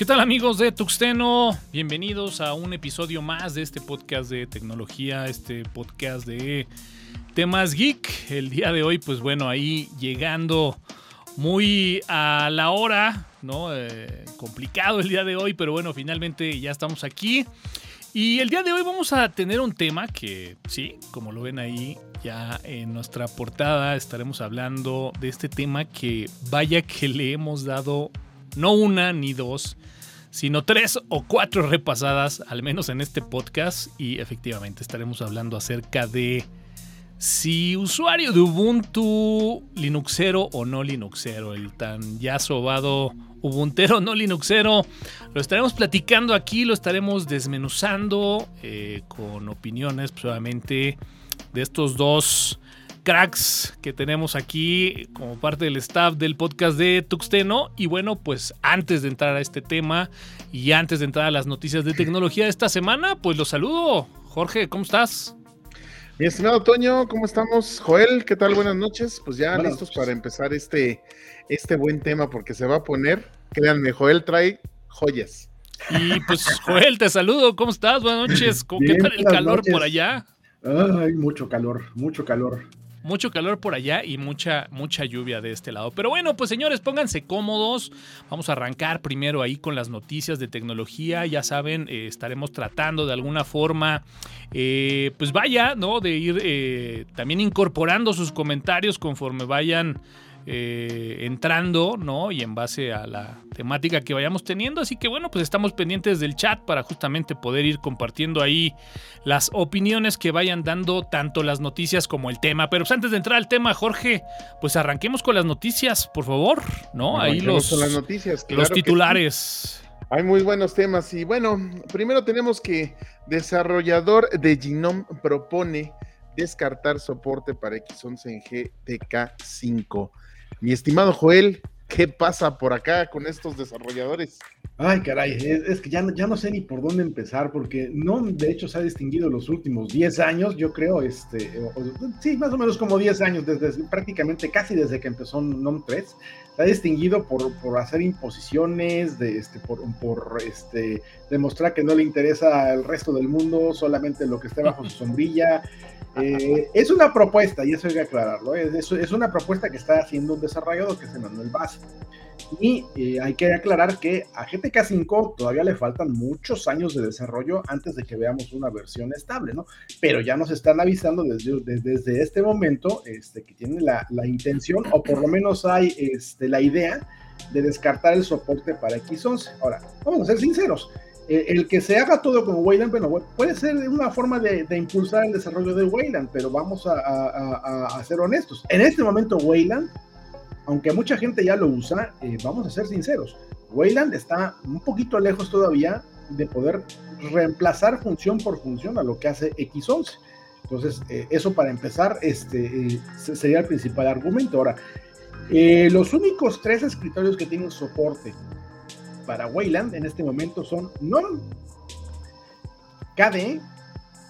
¿Qué tal amigos de Tuxteno? Bienvenidos a un episodio más de este podcast de tecnología, este podcast de temas geek. El día de hoy, pues bueno, ahí llegando muy a la hora, ¿no? Eh, complicado el día de hoy, pero bueno, finalmente ya estamos aquí. Y el día de hoy vamos a tener un tema que, sí, como lo ven ahí, ya en nuestra portada estaremos hablando de este tema que vaya que le hemos dado no una ni dos, sino tres o cuatro repasadas, al menos en este podcast, y efectivamente estaremos hablando acerca de si usuario de Ubuntu, Linuxero o no Linuxero, el tan ya sobado Ubuntero no Linuxero, lo estaremos platicando aquí, lo estaremos desmenuzando eh, con opiniones, probablemente pues, de estos dos cracks que tenemos aquí como parte del staff del podcast de Tuxteno. Y bueno, pues antes de entrar a este tema y antes de entrar a las noticias de tecnología de esta semana, pues los saludo. Jorge, ¿cómo estás? Mi estimado Toño, ¿cómo estamos? Joel, ¿qué tal? Buenas noches. Pues ya listos para empezar este, este buen tema porque se va a poner, créanme, Joel trae joyas. Y pues Joel, te saludo, ¿cómo estás? Buenas noches. ¿Qué tal el calor por allá? Ay, mucho calor, mucho calor mucho calor por allá y mucha, mucha lluvia de este lado. Pero bueno, pues señores, pónganse cómodos. Vamos a arrancar primero ahí con las noticias de tecnología. Ya saben, eh, estaremos tratando de alguna forma, eh, pues vaya, ¿no? De ir eh, también incorporando sus comentarios conforme vayan eh, entrando, ¿no? Y en base a la temática que vayamos teniendo. Así que bueno, pues estamos pendientes del chat para justamente poder ir compartiendo ahí las opiniones que vayan dando tanto las noticias como el tema. Pero pues antes de entrar al tema, Jorge, pues arranquemos con las noticias, por favor, ¿no? ahí los, las noticias, los titulares. Hay muy buenos temas y bueno, primero tenemos que desarrollador de Genome propone descartar soporte para X11 en GTK5. Mi estimado Joel, ¿qué pasa por acá con estos desarrolladores? Ay, caray, es, que ya, ya no sé ni por dónde empezar, porque no, de hecho, se ha distinguido los últimos 10 años, yo creo, este, sí, más o menos como 10 años, desde prácticamente casi desde que empezó NOM 3, se ha distinguido por, por hacer imposiciones, de, este, por, por este, demostrar que no le interesa al resto del mundo, solamente lo que esté bajo su sombrilla. Eh, es una propuesta, y eso hay que aclararlo, es, es, una propuesta que está haciendo un desarrollador que es Manuel Vaz. Y eh, hay que aclarar que a GTK 5 todavía le faltan muchos años de desarrollo antes de que veamos una versión estable, ¿no? Pero ya nos están avisando desde, desde, este momento este, que tienen la, la, intención, o por lo menos hay este, la idea de descartar el soporte para X11. Ahora, vamos a ser sinceros, el que se haga todo como Wayland, bueno, puede ser una forma de, impulsar el desarrollo de Wayland, pero vamos a, ser honestos. En este momento, Wayland, aunque mucha gente ya lo usa, eh, vamos a ser sinceros, Wayland está un poquito lejos todavía de poder reemplazar función por función a lo que hace X11. Entonces, eh, eso para empezar, este, eh, sería el principal argumento. Ahora, los únicos tres escritorios que tienen soporte para Wayland en este momento son NOM, KDE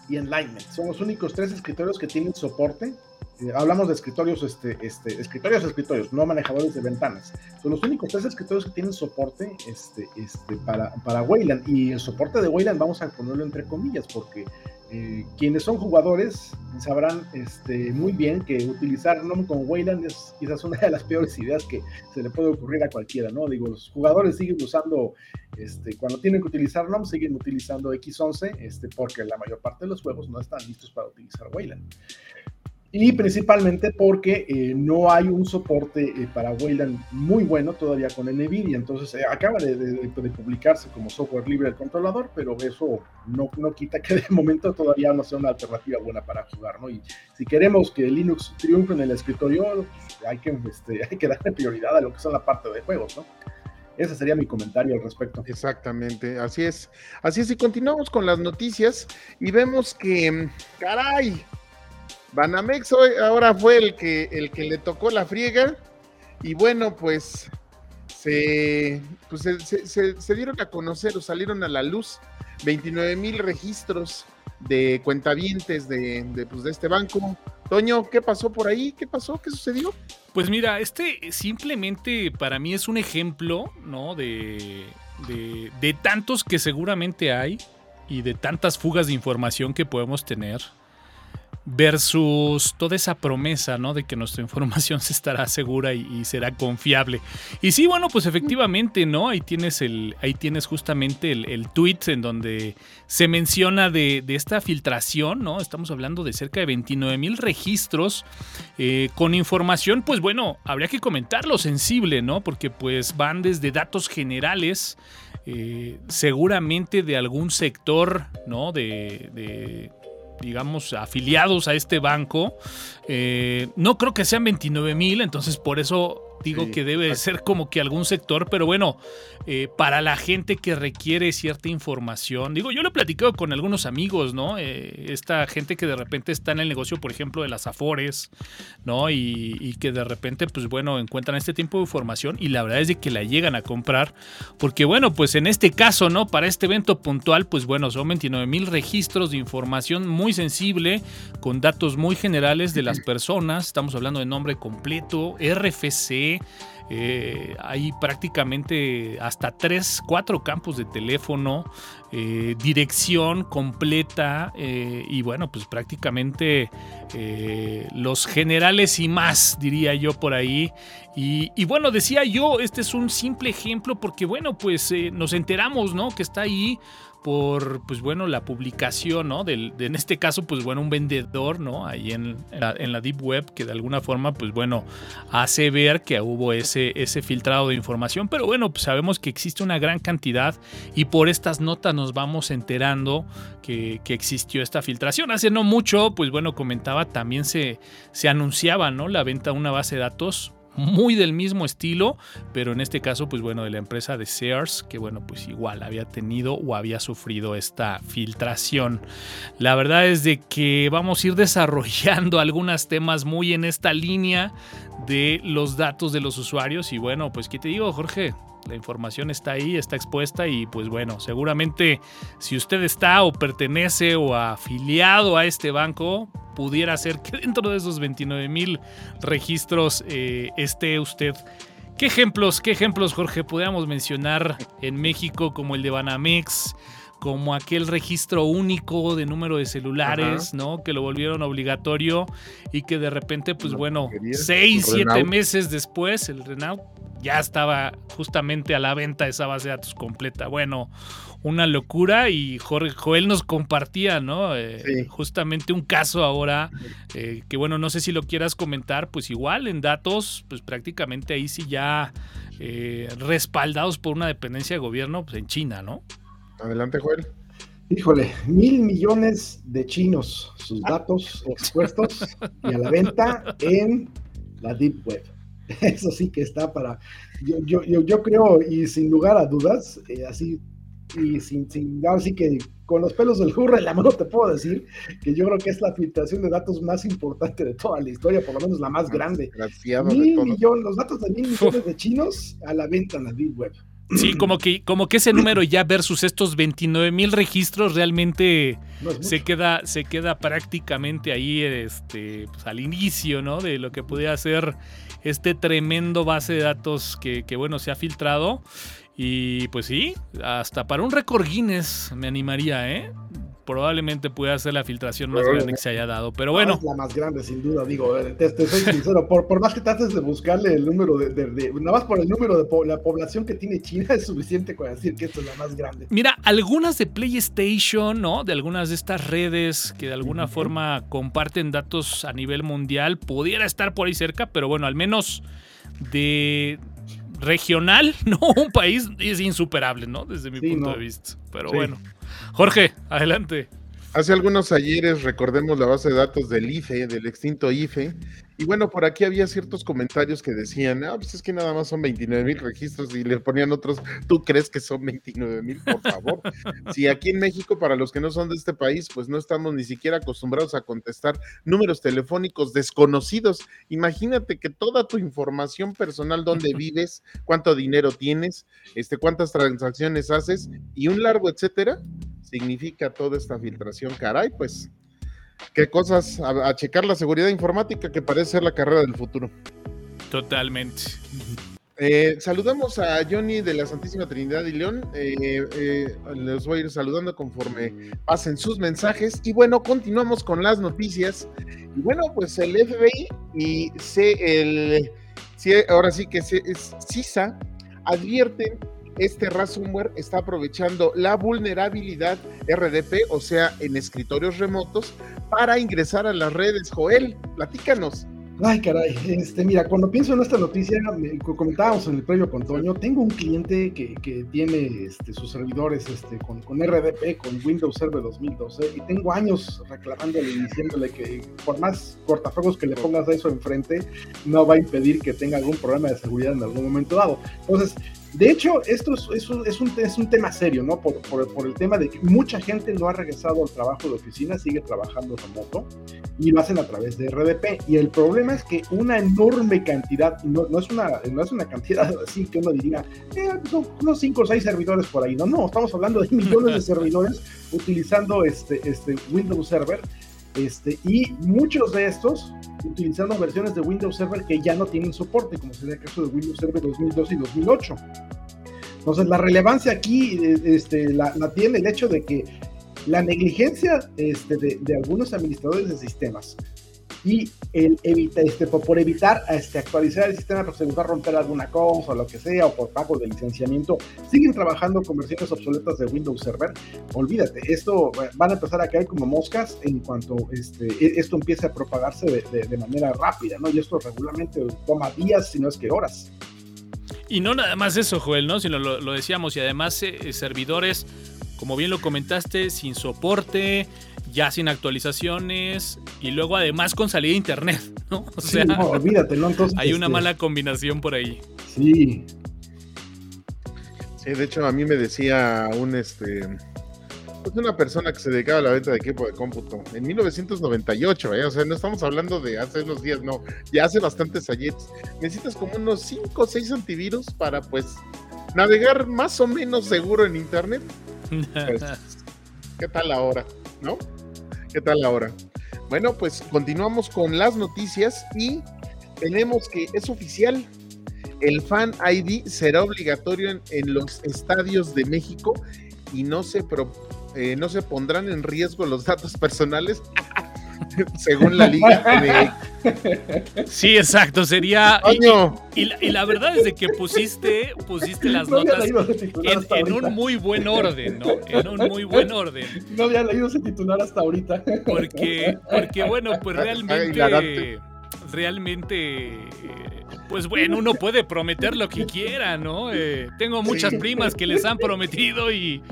y Enlightenment. Son los únicos tres escritorios que tienen soporte. Eh, hablamos de escritorios, este, este, escritorios, escritorios, no manejadores de ventanas. Son los únicos tres escritorios que tienen soporte este, este, para, para Wayland. Y el soporte de Wayland vamos a ponerlo entre comillas, porque eh, quienes son jugadores sabrán este, muy bien que utilizar NOM con Wayland es quizás una de las peores ideas que se le puede ocurrir a cualquiera, ¿no? Digo, los jugadores siguen usando, este, cuando tienen que utilizar NOM, siguen utilizando X11, este, porque la mayor parte de los juegos no están listos para utilizar Wayland y principalmente porque eh, no hay un soporte eh, para Wayland muy bueno todavía con NVIDIA, entonces eh, acaba de, publicarse como software libre el controlador, pero eso no, no quita que de momento todavía no sea una alternativa buena para jugar, ¿no? Y si queremos que Linux triunfe en el escritorio, hay, que, este, hay que darle prioridad a lo que son la parte de juegos, ¿no? Ese sería mi comentario al respecto. Exactamente, así es. Así es, y continuamos con las noticias y vemos que, caray, Banamex hoy, ahora fue el que, el que le tocó la friega y bueno, pues se, pues se, dieron a conocer o salieron a la luz 29 mil registros de cuentavientes de, de, pues, de este banco. Toño, ¿qué pasó por ahí? ¿Qué pasó? ¿Qué sucedió? Pues mira, este simplemente para mí es un ejemplo, ¿no? De, de, de tantos que seguramente hay y de tantas fugas de información que podemos tener versus toda esa promesa, ¿no? De que nuestra información se estará segura y, será confiable. Y sí, bueno, pues efectivamente, ¿no? Ahí tienes el, ahí tienes justamente el, tweet en donde se menciona de, esta filtración, ¿no? Estamos hablando de cerca de 29 mil registros eh, con información, pues bueno, habría que comentarlo sensible, ¿no? Porque pues van desde datos generales. Eh, seguramente de algún sector, ¿no? de digamos, afiliados a este banco. Eh, no creo que sean 29 mil, entonces por eso digo que debe ser como que algún sector, pero bueno, eh, para la gente que requiere cierta información, digo, yo lo he platicado con algunos amigos, ¿no? Eh, esta gente que de repente está en el negocio, por ejemplo, de las Afores, ¿no? Y, que de repente, pues bueno, encuentran este tipo de información y la verdad es de que la llegan a comprar, porque bueno, pues en este caso, ¿no? Para este evento puntual, pues bueno, son 29 mil registros de información muy sensible, con datos muy generales de las personas, estamos hablando de nombre completo, RFC, eh, hay prácticamente hasta tres, cuatro campos de teléfono, eh, dirección completa eh, y bueno, pues prácticamente los generales y más, diría yo por ahí. Y, y, bueno, decía yo, este es un simple ejemplo porque bueno, pues nos enteramos, ¿no? Que está ahí por, pues bueno, la publicación, ¿no? Del, de, en este caso, pues bueno, un vendedor, ¿no? Ahí en, la, Deep Web que de alguna forma, pues bueno, hace ver que hubo ese, ese filtrado de información, pero bueno, pues sabemos que existe una gran cantidad y por estas notas nos vamos enterando que, que existió esta filtración. Hace no mucho, pues bueno, comentaba, también se, se anunciaba, ¿no? La venta de una base de datos muy del mismo estilo, pero en este caso, pues bueno, de la empresa de Sears, que bueno, pues igual había tenido o había sufrido esta filtración. La verdad es de que vamos a ir desarrollando algunos temas muy en esta línea de los datos de los usuarios y bueno, pues ¿qué te digo, Jorge? La información está ahí, está expuesta y pues bueno, seguramente si usted está o pertenece o afiliado a este banco, pudiera ser que dentro de esos 29 mil registros eh, esté usted. ¿Qué ejemplos, qué ejemplos, Jorge, podríamos mencionar en México como el de Banamex? como aquel registro único de número de celulares, ¿no? Que lo volvieron obligatorio y que de repente, pues bueno, seis, siete meses después, el Renault ya estaba justamente a la venta esa base de datos completa. Bueno, una locura y Jorge, Joel nos compartía, ¿no? Eh, justamente un caso ahora eh, que bueno, no sé si lo quieras comentar, pues igual en datos, pues prácticamente ahí sí ya eh, respaldados por una dependencia de gobierno, pues en China, ¿no? Adelante, Joel. Híjole, mil millones de chinos, sus datos expuestos y a la venta en la Deep Web. Eso sí que está para. Yo, yo, yo, creo, y sin lugar a dudas, eh, así, y sin, sin, así que con los pelos del jurre en la mano te puedo decir que yo creo que es la filtración de datos más importante de toda la historia, por lo menos la más grande. Mil millones, los datos de mil millones de chinos a la venta en la Deep Web. Sí, como que, como que ese número ya versus estos 29 mil registros realmente se, queda, se queda prácticamente ahí este, pues, al inicio, ¿no? De lo que podría ser este tremendo base de datos que, bueno, se ha filtrado. Y pues sí, hasta para un récord Guinness me animaría, ¿eh? Probablemente pueda ser la filtración más grande que se haya dado. Pero bueno. Es la más grande, sin duda, digo, eh, te, soy sincero, por, por, más que trates de buscarle el número de, Nada más por el número de la población que tiene China es suficiente para decir que esto es la más grande. Mira, algunas de PlayStation, ¿no? De algunas de estas redes que de alguna forma comparten datos a nivel mundial, pudiera estar por ahí cerca, pero bueno, al menos de regional, ¿no? Un país es insuperable, ¿no? Desde mi punto de vista. Pero bueno. Jorge, adelante. Hace algunos ayeres recordemos la base de datos del IFE, del extinto IFE, y bueno, por aquí había ciertos comentarios que decían, ah, pues es que nada más son 29 mil registros y le ponían otros, ¿tú crees que son 29 mil, por favor? si aquí en México, para los que no son de este país, pues no estamos ni siquiera acostumbrados a contestar números telefónicos desconocidos. Imagínate que toda tu información personal, dónde vives, cuánto dinero tienes, este, cuántas transacciones haces y un largo etcétera, significa toda esta filtración. Caray, pues, qué cosas, a, checar la seguridad informática que parece ser la carrera del futuro. Totalmente. Eh, saludamos a Johnny de la Santísima Trinidad y León. Eh, eh, les voy a ir saludando conforme pasen sus mensajes. Y bueno, continuamos con las noticias. Y bueno, pues el FBI y C, el, ahora sí que es CISA advierten este ransomware está aprovechando la vulnerabilidad RDP, o sea, en escritorios remotos, para ingresar a las redes. Joel, platícanos. Ay, caray, este, mira, cuando pienso en esta noticia, comentábamos en el previo con Toño, tengo un cliente que, que tiene este, sus servidores este, con, con, RDP, con Windows Server 2012, y tengo años reclamándole y diciéndole que por más cortafuegos que le pongas a eso enfrente, no va a impedir que tenga algún problema de seguridad en algún momento dado. Entonces, de hecho, esto es, es, un, es, un, es un, tema serio, ¿no? Por, por, por, el tema de que mucha gente no ha regresado al trabajo de oficina, sigue trabajando remoto y lo hacen a través de RDP. Y el problema es que una enorme cantidad, no, no es, una, no es una cantidad así que uno diría, eh, son unos 5 o 6 servidores por ahí. No, no, estamos hablando de millones de servidores utilizando este, este Windows Server este, y muchos de estos utilizando versiones de Windows Server que ya no tienen soporte, como sería el caso de Windows Server 2002 y 2008. Entonces, la relevancia aquí este, la, tiene el hecho de que la negligencia este, de, de, algunos administradores de sistemas y el evita, este, por, evitar este, actualizar el sistema, por va a romper alguna cosa o lo que sea, o por pago de licenciamiento, siguen trabajando con versiones obsoletas de Windows Server. Olvídate, esto van a empezar a caer como moscas en cuanto este, e, esto empiece a propagarse de, de, manera rápida, ¿no? Y esto regularmente toma días, si no es que horas. Y no nada más eso, Joel, ¿no? Sino lo, lo decíamos, y además eh, servidores, como bien lo comentaste, sin soporte, ya sin actualizaciones y luego además con salida de internet, ¿no? O sea, no, olvídate, ¿no? Entonces, hay una este, mala combinación por ahí. Sí. Sí, de hecho a mí me decía un este pues una persona que se dedicaba a la venta de equipo de cómputo en 1998, ¿eh? o sea, no estamos hablando de hace unos días, no, ya hace bastantes años. Necesitas como unos 5 o 6 antivirus para pues navegar más o menos seguro en internet. Pues, ¿Qué tal ahora? ¿No? ¿Qué tal ahora? Bueno, pues continuamos con las noticias y tenemos que es oficial. El Fan ID será obligatorio en, los estadios de México y no se, eh, no se pondrán en riesgo los datos personales según la liga Sí, exacto, sería... Y, la, verdad es de que pusiste, pusiste las notas en, un muy buen orden, ¿no? En un muy buen orden. No había leído ese titular hasta ahorita. Porque, porque bueno, pues realmente... Realmente pues bueno, uno puede prometer lo que quiera, ¿no? Eh, tengo muchas primas que les han prometido y,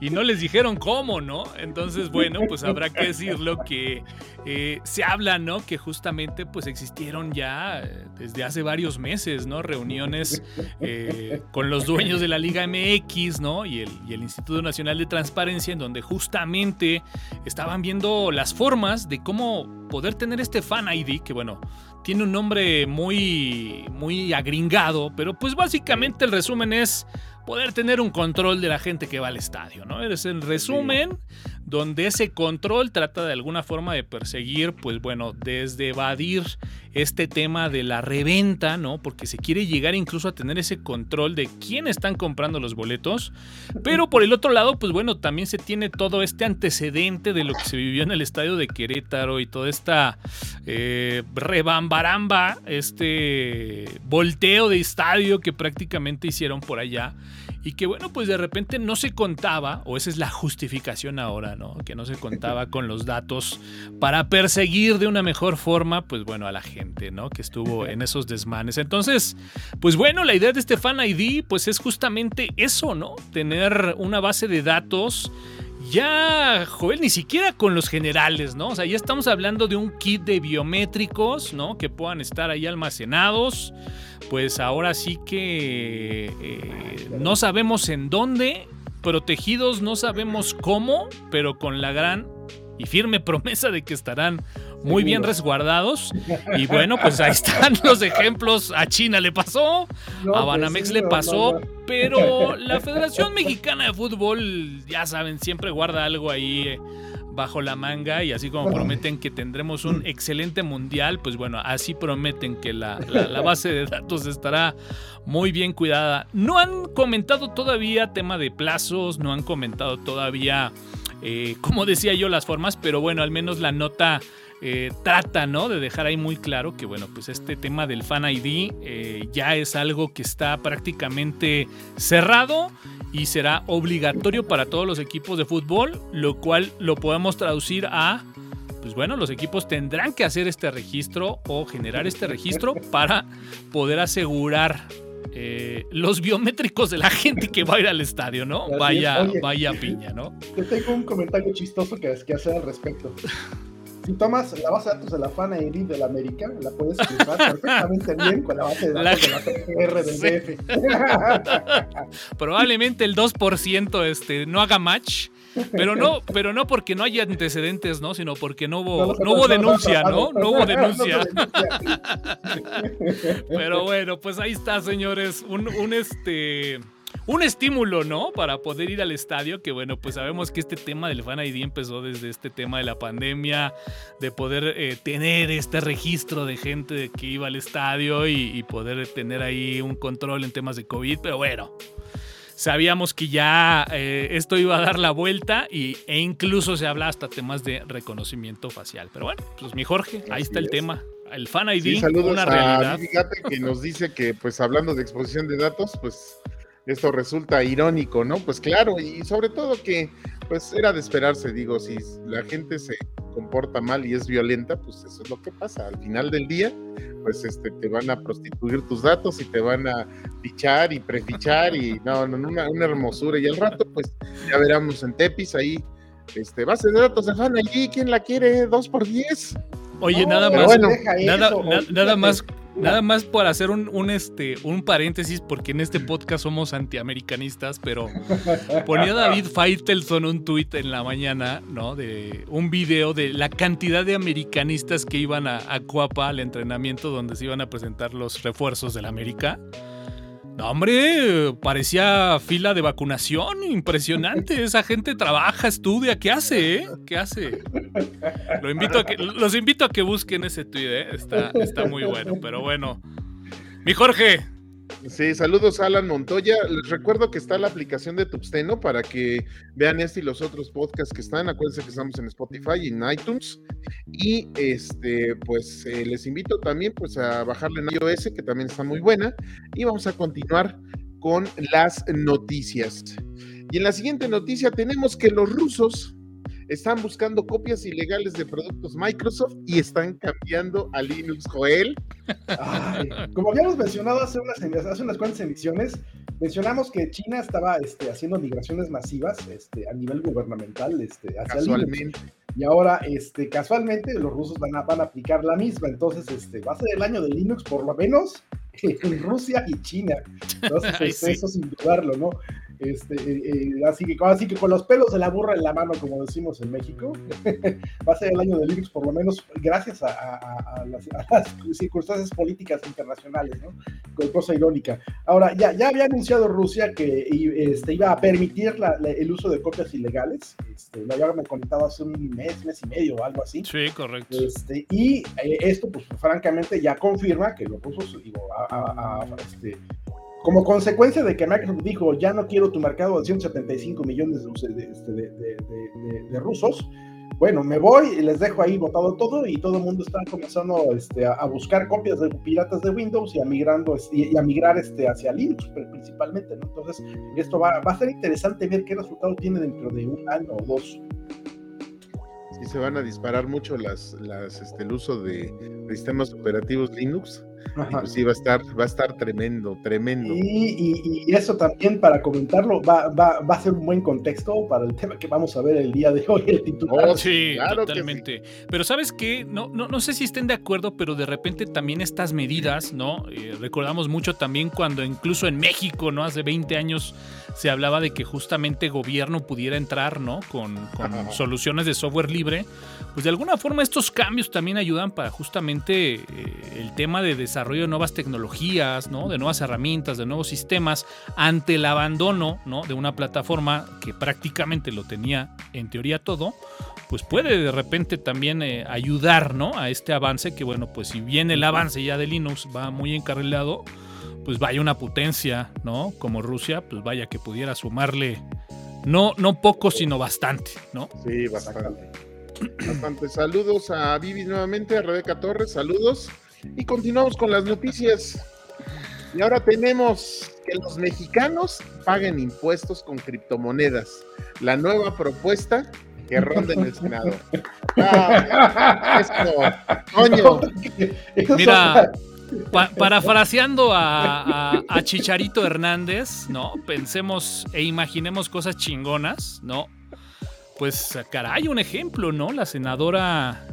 y no les dijeron cómo, ¿no? Entonces, bueno, pues habrá que decirlo que eh, se habla, ¿no? Que justamente pues existieron ya eh, desde hace varios meses, ¿no? Reuniones eh, con los dueños de la Liga MX, ¿no? Y el, y el Instituto Nacional de Transparencia, en donde justamente estaban viendo las formas de cómo poder tener este Fan ID, que bueno, tiene un nombre muy, muy agringado, pero pues básicamente el resumen es poder tener un control de la gente que va al estadio, ¿no? Es el resumen donde ese control trata de alguna forma de perseguir, pues bueno, desde evadir este tema de la reventa, ¿no? Porque se quiere llegar incluso a tener ese control de quién están comprando los boletos, pero por el otro lado, pues bueno, también se tiene todo este antecedente de lo que se vivió en el estadio de Querétaro y toda esta eh, rebambaramba, este volteo de estadio que prácticamente hicieron por allá y que bueno, pues de repente no se contaba, o esa es la justificación ahora, ¿no? Que no se contaba con los datos para perseguir de una mejor forma, pues bueno, a la gente, ¿no? Que estuvo en esos desmanes. Entonces, pues bueno, la idea de este Fan ID, pues es justamente eso, ¿no? Tener una base de datos ya, Joel, ni siquiera con los generales, ¿no? O sea, ya estamos hablando de un kit de biométricos, ¿no? Que puedan estar ahí almacenados pues ahora sí que eh, no sabemos en dónde, protegidos no sabemos cómo, pero con la gran y firme promesa de que estarán muy bien resguardados. Y bueno, pues ahí están los ejemplos. A China le pasó, a pues Banamex le pasó, pero la Federación Mexicana de Fútbol, ya saben, siempre guarda algo ahí. Bajo la manga y así como prometen que tendremos un excelente mundial, pues bueno, así prometen que la, base de datos estará muy bien cuidada. No han comentado todavía tema de plazos, no han comentado todavía, eh, como decía yo, las formas, pero bueno, al menos la nota... Eh, trata, ¿no? De dejar ahí muy claro que, bueno, pues este tema del Fan ID eh, ya es algo que está prácticamente cerrado y será obligatorio para todos los equipos de fútbol, lo cual lo podemos traducir a, pues bueno, los equipos tendrán que hacer este registro o generar este registro para poder asegurar eh, los biométricos de la gente que va a ir al estadio, ¿no? Vaya, vaya piña, ¿no? Te tengo un comentario chistoso que, que hacer al respecto si tomas la base de datos de la FANA y de la América, la puedes cruzar perfectamente bien con la base de datos de la PR del DF. Probablemente el 2% este, no haga match. Pero no, pero no porque no haya antecedentes, ¿no? Sino porque no hubo, no, hubo denuncia, ¿no? No hubo denuncia. Pero bueno, pues ahí está, señores. Un, un este un estímulo, ¿no? Para poder ir al estadio, que bueno, pues sabemos que este tema del Fan ID empezó desde este tema de la pandemia, de poder eh, tener este registro de gente que iba al estadio y, poder tener ahí un control en temas de COVID, pero bueno. Sabíamos que ya eh, esto iba a dar la vuelta y, e incluso se habla hasta temas de reconocimiento facial. Pero bueno, pues mi Jorge, ahí está el tema el Fan ID, una realidad. que nos dice que, pues hablando de exposición de datos, pues esto resulta irónico, ¿no? Pues claro, y sobre todo que pues era de esperarse, digo, si la gente se comporta mal y es violenta, pues eso es lo que pasa. Al final del día, pues este, te van a prostituir tus datos y te van a fichar y prefichar y no, no una, una hermosura. Y al rato, pues ya veremos en Tepis ahí, este, base de datos de fan allí, ¿quién la quiere? ¿Dos por diez? Oye, nada más, nada, nada más Nada más por hacer un, este, un paréntesis, porque en este podcast somos antiamericanistas, pero ponía David Faitelson un tuit en la mañana, ¿no? De un video de la cantidad de americanistas que iban a, a Coapa al entrenamiento donde se iban a presentar los refuerzos del América. Hombre, parecía fila de vacunación, impresionante. Esa gente trabaja, estudia, ¿qué hace? Eh? ¿Qué hace? Los invito a que busquen ese tweet, ¿eh? está, está muy bueno. Pero bueno, mi Jorge, Sí, saludos Alan Montoya. Les recuerdo que está la aplicación de Tuxteno para que vean este y los otros podcasts que están. Acuérdense que estamos en Spotify y en iTunes. Y este, pues eh, les invito también pues a bajarle en iOS, que también está muy buena. Y vamos a continuar con las noticias. Y en la siguiente noticia tenemos que los rusos están buscando copias ilegales de productos Microsoft y están cambiando a Linux Joel. como habíamos mencionado hace unas, hace unas cuantas emisiones, mencionamos que China estaba este, haciendo migraciones masivas este, a nivel gubernamental este, hacia Linux. Y ahora, este, casualmente, los rusos van a, van a aplicar la misma. Entonces, este, va a ser el año de Linux, por lo menos, en Rusia y China. Entonces, este, eso sin dudarlo, ¿no? Este, eh, eh, así, que, así que con los pelos de la burra en la mano, como decimos en México, va a ser el año de Linux, por lo menos gracias a, las, circunstancias políticas internacionales, ¿no? Con cosa irónica. Ahora, ya, ya había anunciado Rusia que este, iba a permitir el uso de copias ilegales. Este, lo había comentado hace un mes, mes y medio o algo así. Sí, correcto. Este, y eh, esto, pues francamente, ya confirma que los rusos, digo, este, como consecuencia de que Microsoft dijo, ya no quiero tu mercado de 175 millones este, de, rusos, bueno, me voy y les dejo ahí botado todo y todo el mundo está comenzando este, a, buscar copias de piratas de Windows y a, migrando, y, a migrar este, hacia Linux principalmente. Entonces, esto va, a ser interesante ver qué resultado tiene dentro de un año o dos. Sí, se van a disparar mucho el uso de sistemas operativos Linux sí, va a estar, va a estar tremendo, tremendo. Y, eso también para comentarlo va, va, va, a ser un buen contexto para el tema que vamos a ver el día de hoy, el titular. Oh, sí, totalmente. Pero sabes qué, no, no, no sé si estén de acuerdo, pero de repente también estas medidas, ¿no? Eh, recordamos mucho también cuando incluso en México, ¿no? Hace 20 años se hablaba de que justamente gobierno pudiera entrar, ¿no? Con, soluciones de software libre. Pues de alguna forma estos cambios también ayudan para justamente eh, el tema de desarrollo de nuevas tecnologías, ¿no? De nuevas herramientas, de nuevos sistemas, ante el abandono, ¿no? De una plataforma que prácticamente lo tenía en teoría todo, pues puede de repente también eh, ayudar, ¿no? A este avance que, bueno, pues si bien el avance ya de Linux va muy encarrilado, pues vaya una potencia, ¿no? Como Rusia, pues vaya que pudiera sumarle no, no poco, sino bastante, ¿no? Sí, bastante. Bastante. Saludos a Vivi nuevamente, a Rebeca Torres, saludos. Y continuamos con las noticias. Y ahora tenemos que los mexicanos paguen impuestos con criptomonedas. La nueva propuesta que ronda en el Senado. Ah, coño. Mira, parafraseando a, a, Chicharito Hernández, ¿no? Pensemos e imaginemos cosas chingonas, ¿no? Pues, caray, un ejemplo, ¿no? La senadora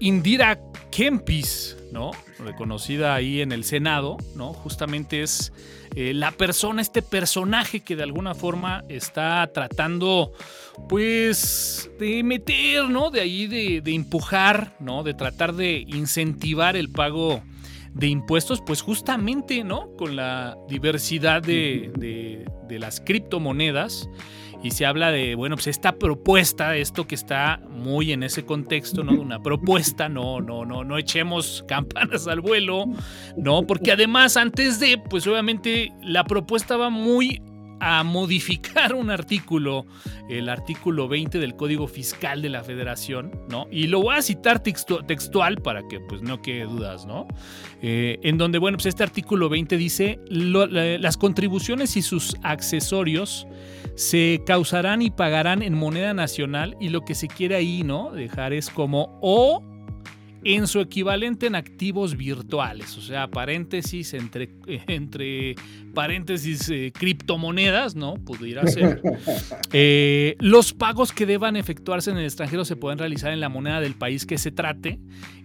Indira Kempis, ¿no? Reconocida ahí en el Senado, ¿no? Justamente es eh, la persona, este personaje que de alguna forma está tratando, pues, de meter, ¿no? De ahí, de, de empujar, ¿no? De tratar de incentivar el pago de impuestos, pues justamente, ¿no? Con la diversidad de, de, las criptomonedas. Y se habla de, bueno, pues esta propuesta, esto que está muy en ese contexto, ¿no? Una propuesta, no, no, no, no echemos campanas al vuelo, ¿no? Porque además, antes de, pues obviamente la propuesta va muy a modificar un artículo, el artículo 20 del Código Fiscal de la Federación, ¿no? Y lo voy a citar textual para que pues no quede dudas, ¿no? Eh, en donde, bueno, pues este artículo 20 dice, las contribuciones y sus accesorios se causarán y pagarán en moneda nacional y lo que se quiere ahí, ¿no? Dejar es como o en su equivalente en activos virtuales, o sea, paréntesis entre, entre paréntesis eh, criptomonedas, ¿no? Pudiera ser. Eh, los pagos que deban efectuarse en el extranjero se pueden realizar en la moneda del país que se trate.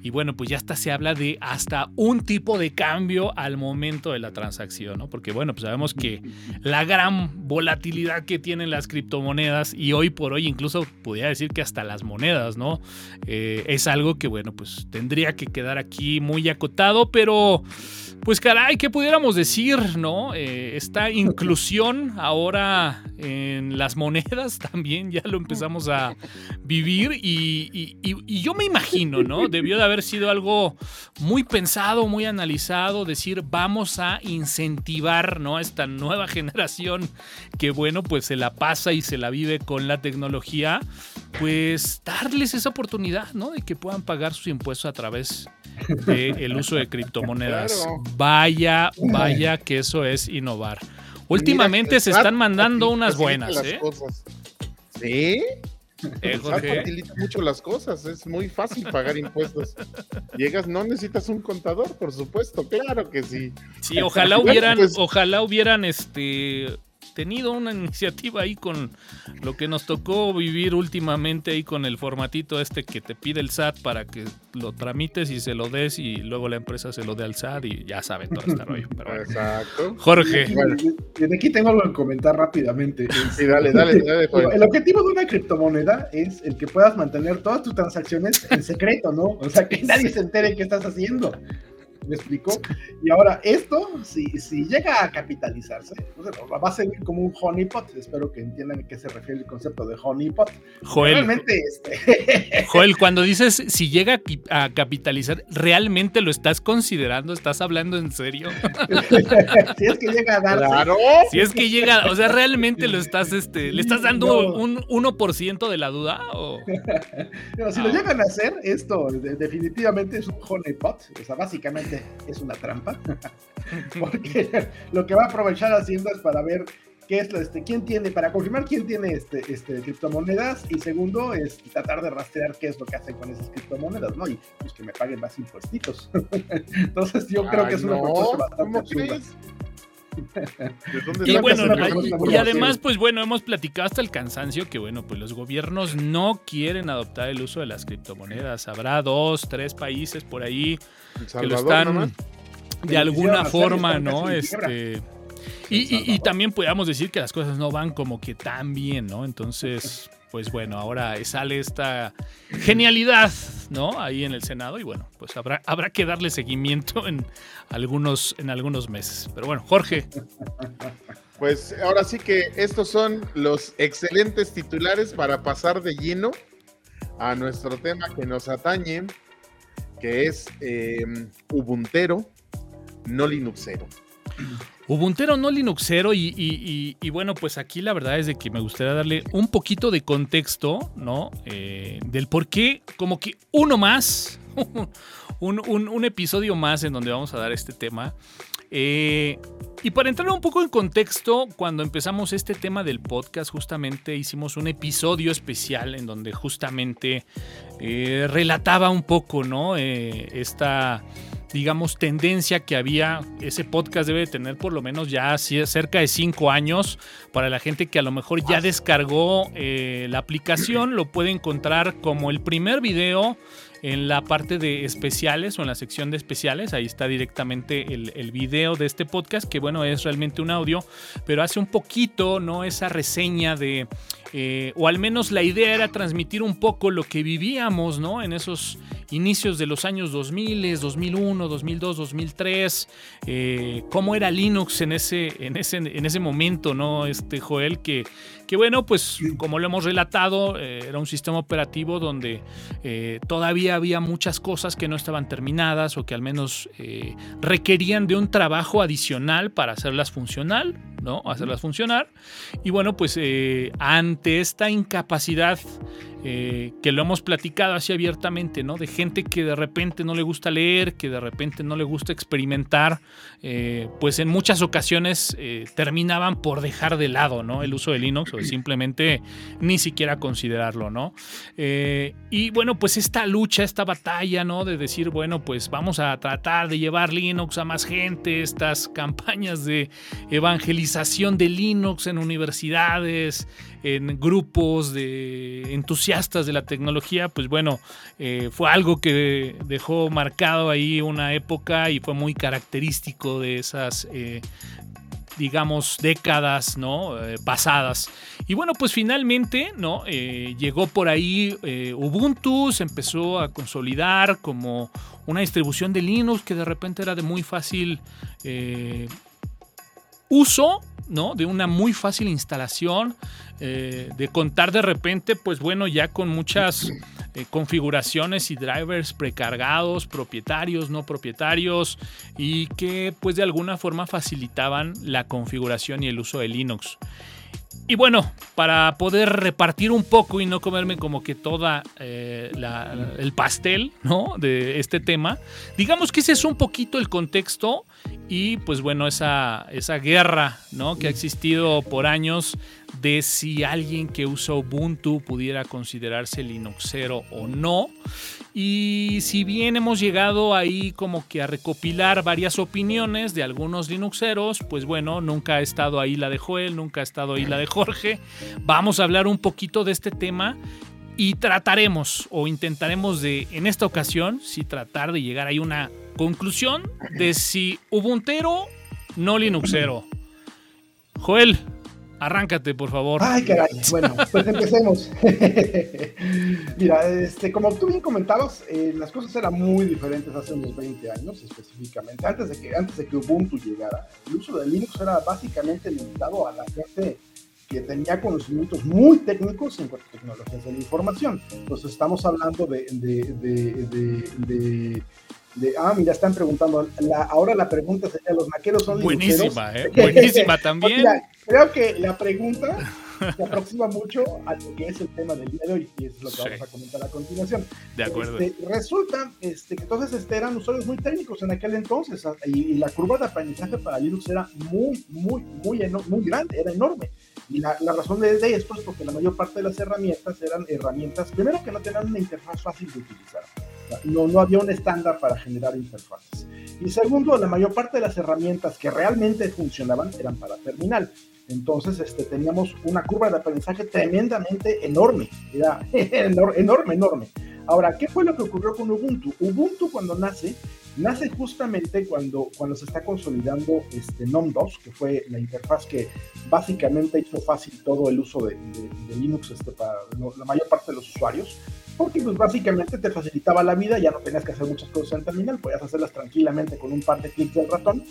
Y bueno, pues ya hasta se habla de hasta un tipo de cambio al momento de la transacción, ¿no? Porque bueno, pues sabemos que la gran volatilidad que tienen las criptomonedas y hoy por hoy incluso podría decir que hasta las monedas, ¿no? Eh, es algo que bueno, pues tendría que quedar aquí muy acotado, pero pues caray, ¿qué pudiéramos decir, no? Eh, esta inclusión ahora en las monedas también ya lo empezamos a vivir y, yo me imagino, ¿no? Debió de haber sido algo muy pensado, muy analizado, decir, vamos a incentivar, ¿no? Esta nueva generación que, bueno, pues se la pasa y se la vive con la tecnología, pues darles esa oportunidad, ¿no? De que puedan pagar sus impuestos a través del uso de criptomonedas. Vaya, vaya que eso es innovar. Últimamente se están mandando unas buenas, ¿eh? ¿Sí? Eh, facilita mucho las cosas, es muy fácil pagar impuestos. Llegas, no necesitas un contador, por supuesto, claro que sí. Sí, ojalá hubieran, pues ojalá hubieran este tenido una iniciativa ahí con lo que nos tocó vivir últimamente ahí con el formatito este que te pide el SAT para que lo tramites y se lo des y luego la empresa se lo dé al SAT y ya saben todo este rollo. Exacto. Jorge. de aquí tengo algo que comentar rápidamente. Sí, dale, dale, dale. El objetivo de una criptomoneda es el que puedas mantener todas tus transacciones en secreto, ¿no? O sea, que nadie se entere qué estás haciendo. ¿Me explico? Y ahora, esto, si, si llega a capitalizarse, va a servir como un honeypot. Espero que entiendan a qué se refiere el concepto de honeypot. Joel, realmente, este... Joel, cuando dices si llega a capitalizar, ¿realmente lo estás considerando? ¿Estás hablando en serio? si es que llega a darse. Claro. Si es que llega, o sea, ¿realmente lo estás, este, le estás dando un 1% de la duda? O... si lo llegan a hacer, esto definitivamente es un honeypot. O sea, básicamente es una trampa, porque lo que va a aprovechar Hacienda es para ver qué es lo, este, quién tiene, para confirmar quién tiene este, este, criptomonedas, y segundo es tratar de rastrear qué es lo que hacen con esas criptomonedas, ¿no? Y pues que me paguen más impuestitos. Entonces yo creo que es una bastante y bueno, y, además, pues bueno, hemos platicado hasta el cansancio que bueno, pues los gobiernos no quieren adoptar el uso de las criptomonedas. Habrá dos, tres países por ahí que lo están de alguna forma, ¿no? Este. Y, y, también podríamos decir que las cosas no van como que tan bien, ¿no? Entonces, pues bueno, ahora sale esta genialidad, ¿no? Ahí en el Senado y bueno, pues habrá, habrá que darle seguimiento en algunos, en algunos meses. Pero bueno, Jorge. Pues ahora sí que estos son los excelentes titulares para pasar de lleno a nuestro tema que nos atañe, que es eh, Ubuntero, no Linuxero. Ubuntero, no Linuxero, y, bueno, pues aquí la verdad es de que me gustaría darle un poquito de contexto, ¿no? Eh, del por qué, como que uno más, un, episodio más en donde vamos a dar este tema. Eh, y para entrar un poco en contexto, cuando empezamos este tema del podcast, justamente hicimos un episodio especial en donde justamente eh, relataba un poco, ¿no? esta digamos, tendencia que había. Ese podcast debe tener por lo menos ya cerca de cinco años. Para la gente que a lo mejor ya descargó eh, la aplicación, lo puede encontrar como el primer video en la parte de especiales o en la sección de especiales. Ahí está directamente el, el, video de este podcast, que bueno, es realmente un audio, pero hace un poquito, ¿no? Esa reseña de, eh, o al menos la idea era transmitir un poco lo que vivíamos, ¿no? En esos inicios de los años 2000, 2001, 2002, 2003, cómo era Linux en ese, en ese, en ese momento, ¿no? Este Joel, que, que bueno, pues como lo hemos relatado, eh, era un sistema operativo donde eh, todavía había muchas cosas que no estaban terminadas o que al menos requerían de un trabajo adicional para hacerlas funcional, ¿no? Hacerlas funcionar. Y bueno, pues ante esta incapacidad eh, que lo hemos platicado así abiertamente, ¿no? De gente que de repente no le gusta leer, que de repente no le gusta experimentar, eh, pues en muchas ocasiones eh, terminaban por dejar de lado, ¿no? El uso de Linux o simplemente ni siquiera considerarlo, ¿no? y bueno, pues esta lucha, esta batalla, ¿no? De decir, bueno, pues vamos a tratar de llevar Linux a más gente, estas campañas de evangelización de Linux en universidades, en grupos de entusiastas de la tecnología, pues bueno, eh, fue algo que dejó marcado ahí una época y fue muy característico de esas eh, digamos, décadas, ¿no? Eh, pasadas. Y bueno, pues finalmente, ¿no? llegó por ahí Ubuntu, se empezó a consolidar como una distribución de Linux que de repente era de muy fácil uso, ¿no? De una muy fácil instalación, eh, de contar de repente, pues bueno, ya con muchas eh, configuraciones y drivers precargados, propietarios, no propietarios, y que pues de alguna forma facilitaban la configuración y el uso de Linux. Y bueno, para poder repartir un poco y no comerme como que toda eh, el pastel, ¿no? De este tema, digamos que ese es un poquito el contexto y pues bueno, esa, esa guerra, ¿no? Que ha existido por años de si alguien que usa Ubuntu pudiera considerarse Linuxero o no. Y si bien hemos llegado ahí como que a recopilar varias opiniones de algunos Linuxeros, pues bueno, nunca ha estado ahí la de Joel, nunca ha estado ahí la de Jorge. Vamos a hablar un poquito de este tema y trataremos o intentaremos de, en esta ocasión, si tratar de llegar ahí una conclusión de si Ubuntero, no Linuxero. Joel, Arráncate, por favor. Ay, caray. Bueno, pues empecemos. Mira, este, como tú bien comentabas, eh, las cosas eran muy diferentes hace unos 20 años específicamente. Antes de, que, antes de que Ubuntu llegara, el uso de Linux era básicamente limitado a la gente que tenía conocimientos muy técnicos en cuanto a tecnologías de la información. Entonces estamos hablando de ah, mira, están preguntando. ahora la pregunta sería: ¿los maqueros son Buenísima, ¿eh? Buenísima también. creo que la pregunta se aproxima mucho a lo que es el tema del día de hoy y es lo que vamos a comentar a continuación. De acuerdo. Este, resulta este, que entonces este, eran usuarios muy técnicos en aquel entonces ah, y, la curva de aprendizaje para Linux era muy, muy, muy, muy grande, era enorme. Y la, la razón de, de, esto es porque la mayor parte de las herramientas eran herramientas, primero que no tenían una interfaz fácil de utilizar. No, no había un estándar para generar interfaces. Y segundo, la mayor parte de las herramientas que realmente funcionaban eran para terminal. Entonces este, teníamos una curva de aprendizaje tremendamente enorme. Era enorme, enorme. Ahora, ¿qué fue lo que ocurrió con Ubuntu? Ubuntu cuando nace, nace justamente cuando, cuando se está consolidando este NOM 2, que fue la interfaz que básicamente hizo fácil todo el uso de, Linux este, para la mayor parte de los usuarios porque pues básicamente te facilitaba la vida, ya no tenías que hacer muchas cosas en terminal, podías hacerlas tranquilamente con un par de clics del ratón.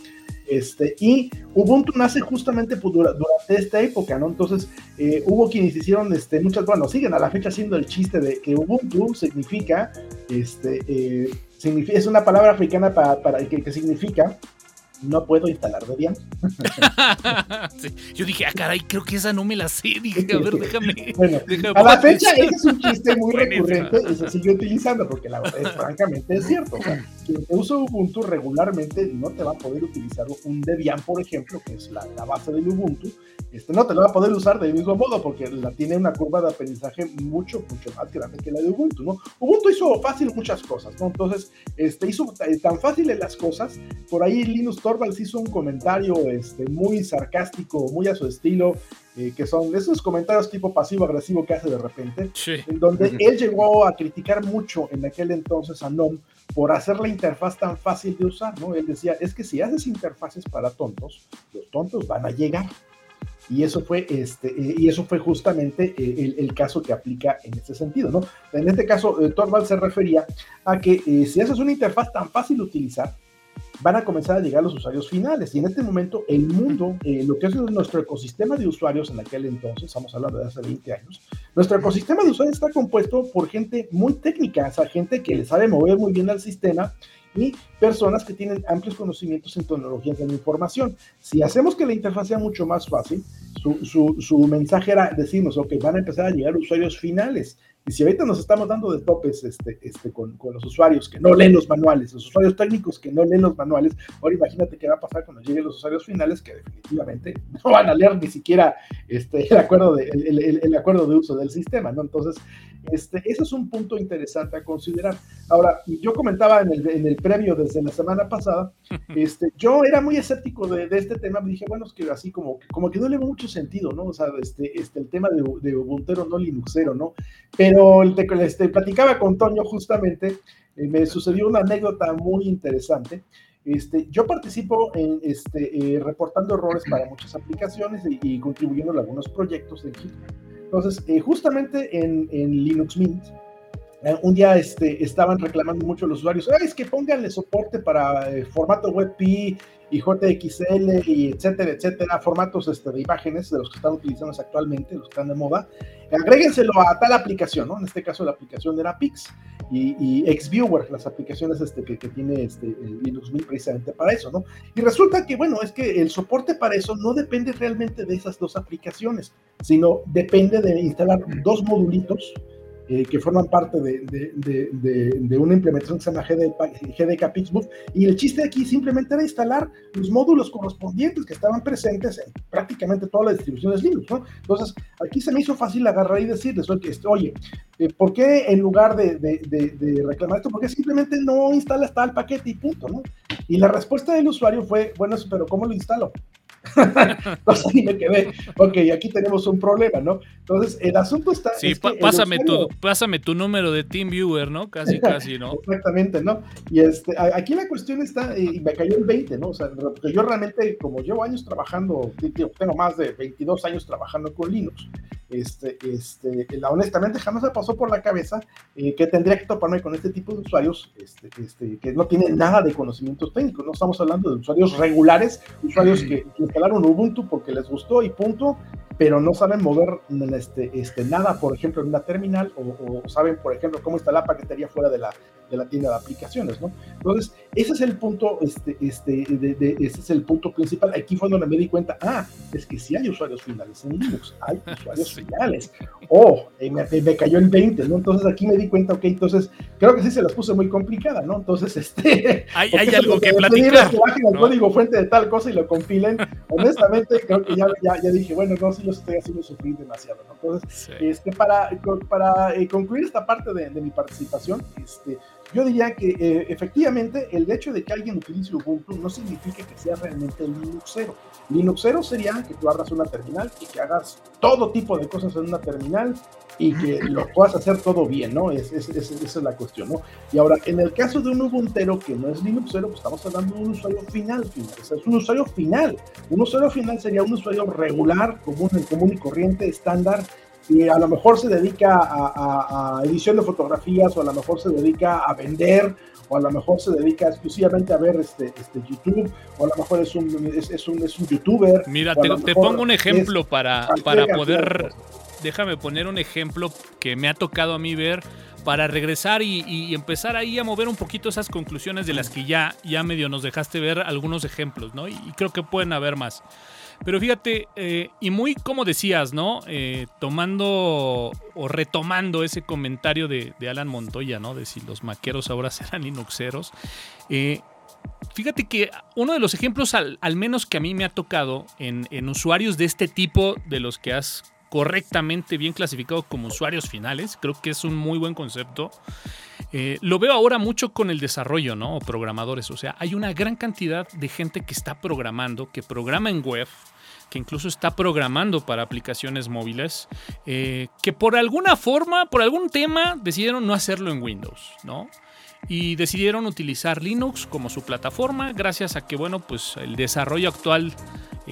Este, y Ubuntu nace justamente pues, durante esta época, ¿no? Entonces, eh, hubo quienes hicieron este, muchas, bueno, siguen a la fecha haciendo el chiste de que Ubuntu significa, este, eh, significa es una palabra africana para, para que, que significa no puedo instalar Debian. Yo dije, ah, caray, creo que esa no me la sé. Dije, a ver, déjame. Bueno, a la fecha ese es un chiste muy recurrente y se sigue utilizando porque la verdad es francamente es cierto. O sea, quien usa Ubuntu regularmente no te va a poder utilizar un Debian, por ejemplo, que es la, base del Ubuntu. Este, no te lo va a poder usar del mismo modo porque la tiene una curva de aprendizaje mucho, mucho más grande que la de Ubuntu, ¿no? Ubuntu hizo fácil muchas cosas, ¿no? Entonces, este, hizo tan fáciles las cosas. Por ahí Linux Torvalds hizo un comentario este, muy sarcástico, muy a su estilo, eh, que son esos comentarios tipo pasivo-agresivo que hace de repente, en donde él llegó a criticar mucho en aquel entonces a NOM por hacer la interfaz tan fácil de usar, ¿no? Él decía, es que si haces interfaces para tontos, los tontos van a llegar. Y eso fue, este, eh, y eso fue justamente eh, el, caso que aplica en ese sentido, ¿no? En este caso, Torvald se refería a que si haces una interfaz tan fácil de utilizar, van a comenzar a llegar los usuarios finales. Y en este momento, el mundo, eh, lo que es nuestro ecosistema de usuarios en aquel entonces, estamos hablando de hace 20 años, nuestro ecosistema de usuarios está compuesto por gente muy técnica, o sea, gente que le sabe mover muy bien al sistema y personas que tienen amplios conocimientos en tecnologías de la información. Si hacemos que la interfaz sea mucho más fácil, su, su, su mensaje era decirnos, ok, van a empezar a llegar usuarios finales. Y si ahorita nos estamos dando de topes este, este, con, con, los usuarios que no leen los manuales, los usuarios técnicos que no leen los manuales, ahora imagínate qué va a pasar cuando lleguen los usuarios finales que definitivamente no van a leer ni siquiera este, el, acuerdo de, el, el, acuerdo de uso del sistema, ¿no? Entonces, este, ese es un punto interesante a considerar. Ahora, yo comentaba en el, en el previo desde la semana pasada, este, yo era muy escéptico de, de, este tema, dije, bueno, es que así como, como que no le mucho sentido, ¿no? O sea, este, este, el tema de, de Ubuntu no Linuxero, ¿no? Pero este, platicaba con Toño justamente, eh, me sucedió una anécdota muy interesante. Este, yo participo en este, eh, reportando errores para muchas aplicaciones y, contribuyendo a algunos proyectos de equipo. Entonces, eh, justamente en, en, Linux Mint, un día este, estaban reclamando mucho los usuarios, es que pónganle soporte para formato WebP y JXL y etcétera, etcétera, formatos este, de imágenes de los que están utilizando actualmente, los que están de moda, agréguenselo a tal aplicación, ¿no? En este caso la aplicación era Pix y, y XViewer, las aplicaciones este, que, que tiene este, Linux Mint precisamente para eso, ¿no? Y resulta que, bueno, es que el soporte para eso no depende realmente de esas dos aplicaciones, sino depende de instalar dos modulitos eh, que forman parte de, de, de, una implementación que se llama GDK Pixbook. Y el chiste aquí simplemente era instalar los módulos correspondientes que estaban presentes en prácticamente todas las distribuciones Linux. Entonces, aquí se me hizo fácil agarrar y decirles, oye, ¿por qué en lugar de, reclamar esto, por qué simplemente no instalas tal paquete y punto? ¿no? Y la respuesta del usuario fue, bueno, pero ¿cómo lo instalo? Entonces ahí me quedé, ok, aquí tenemos un problema, ¿no? Entonces el asunto está... Sí, pásame, tu, pásame tu número de TeamViewer, ¿no? Casi, casi, ¿no? Exactamente, ¿no? Y este, aquí la cuestión está, y me cayó el 20, ¿no? O sea, porque yo realmente, como llevo años trabajando, tengo más de 22 años trabajando con Linux, este, este, la, honestamente jamás me pasó por la cabeza eh, que tendría que toparme con este tipo de usuarios este, este, que no tienen nada de conocimientos técnicos. No estamos hablando de usuarios regulares, usuarios que, que instalaron Ubuntu porque les gustó y punto, pero no saben mover este, este, nada, por ejemplo, en una terminal, o, saben, por ejemplo, cómo instalar paquetería fuera de la, de la tienda de aplicaciones, ¿no? Entonces, ese es el punto, este, este, de, ese es el punto principal. Aquí fue donde me di cuenta, ah, es que sí hay usuarios finales en Linux, hay usuarios finales. Oh, me, me, cayó el 20, ¿no? Entonces aquí me di cuenta, ok, entonces creo que sí se las puse muy complicada, ¿no? Entonces, este... Hay, hay algo que platicar. Que bajen el código fuente de tal cosa y lo compilen. Honestamente, creo que ya, ya, ya dije, bueno, no, sí, estoy haciendo sufrir demasiado. Entonces, este, para, para eh, concluir esta parte de, mi participación, este, yo diría que eh, efectivamente el hecho de que alguien utilice Ubuntu no significa que sea realmente Linuxero. Linuxero sería que tú abras una terminal y que hagas todo tipo de cosas en una terminal y que lo puedas hacer todo bien, ¿no? Es, es, esa es la cuestión, ¿no? Y ahora, en el caso de un Ubuntero que no es Linuxero, pues estamos hablando de un usuario final, final. O sea, es un usuario final. Un usuario final sería un usuario regular, común, común y corriente, estándar, y a lo mejor se dedica a, edición de fotografías o a lo mejor se dedica a vender o a lo mejor se dedica exclusivamente a ver este, este YouTube, o a lo mejor es un, es, un, es un youtuber. Mira, te, pongo un ejemplo para, para poder, déjame poner un ejemplo que me ha tocado a mí ver para regresar y, empezar ahí a mover un poquito esas conclusiones de las que ya, ya medio nos dejaste ver algunos ejemplos, ¿no? y creo que pueden haber más. Pero fíjate, eh, y muy como decías, ¿no? Eh, tomando o retomando ese comentario de, Alan Montoya, ¿no? De si los maqueros ahora serán Linuxeros. Eh, fíjate que uno de los ejemplos, al, menos que a mí me ha tocado en, usuarios de este tipo, de los que has correctamente bien clasificado como usuarios finales, creo que es un muy buen concepto. Lo veo ahora mucho con el desarrollo, ¿no? Programadores. O sea, hay una gran cantidad de gente que está programando, que programa en web, que incluso está programando para aplicaciones móviles, eh, que por alguna forma, por algún tema, decidieron no hacerlo en Windows, ¿no? Y decidieron utilizar Linux como su plataforma, gracias a que, bueno, pues el desarrollo actual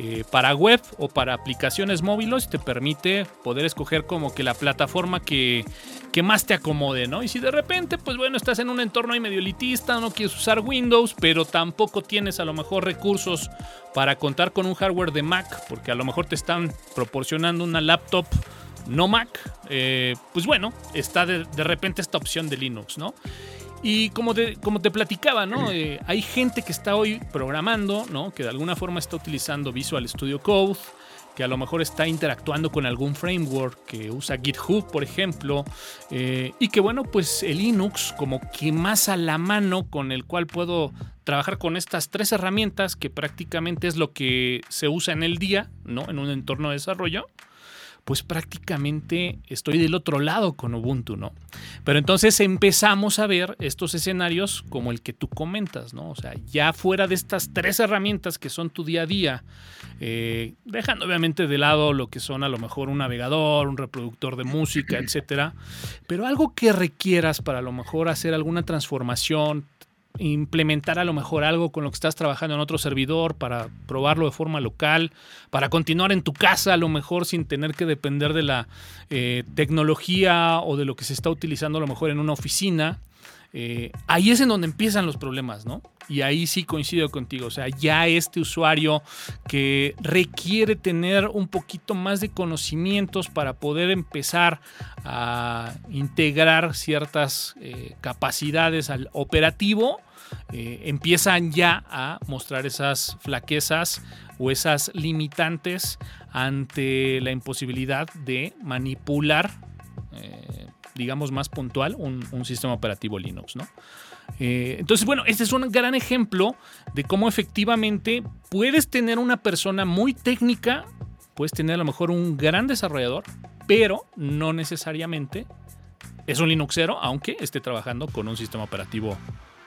eh, para web o para aplicaciones móviles te permite poder escoger como que la plataforma que, que, más te acomode, ¿no? Y si de repente, pues bueno, estás en un entorno medio elitista, no quieres usar Windows, pero tampoco tienes a lo mejor recursos para contar con un hardware de Mac, porque a lo mejor te están proporcionando una laptop no Mac, eh, pues bueno, está de, de repente esta opción de Linux, ¿no? Y como te, como te platicaba, ¿no? Eh, hay gente que está hoy programando, ¿no? Que de alguna forma está utilizando Visual Studio Code, que a lo mejor está interactuando con algún framework que usa GitHub, por ejemplo, eh, y que bueno, pues el Linux como que más a la mano con el cual puedo trabajar con estas tres herramientas, que prácticamente es lo que se usa en el día, ¿no? En un entorno de desarrollo pues prácticamente estoy del otro lado con Ubuntu, ¿no? Pero entonces empezamos a ver estos escenarios como el que tú comentas, ¿no? O sea, ya fuera de estas tres herramientas que son tu día a día, eh, dejando obviamente de lado lo que son a lo mejor un navegador, un reproductor de música, etcétera, pero algo que requieras para a lo mejor hacer alguna transformación, implementar a lo mejor algo con lo que estás trabajando en otro servidor para probarlo de forma local, para continuar en tu casa a lo mejor sin tener que depender de la eh, tecnología o de lo que se está utilizando a lo mejor en una oficina. Eh, ahí es en donde empiezan los problemas, ¿no? Y ahí sí coincido contigo, o sea, ya este usuario que requiere tener un poquito más de conocimientos para poder empezar a integrar ciertas eh, capacidades al operativo, eh, empiezan ya a mostrar esas flaquezas o esas limitantes ante la imposibilidad de manipular, digamos más puntual, un, sistema operativo Linux, ¿no? Eh, entonces, bueno, este es un gran ejemplo de cómo efectivamente puedes tener una persona muy técnica, puedes tener a lo mejor un gran desarrollador, pero no necesariamente es un Linuxero, aunque esté trabajando con un sistema operativo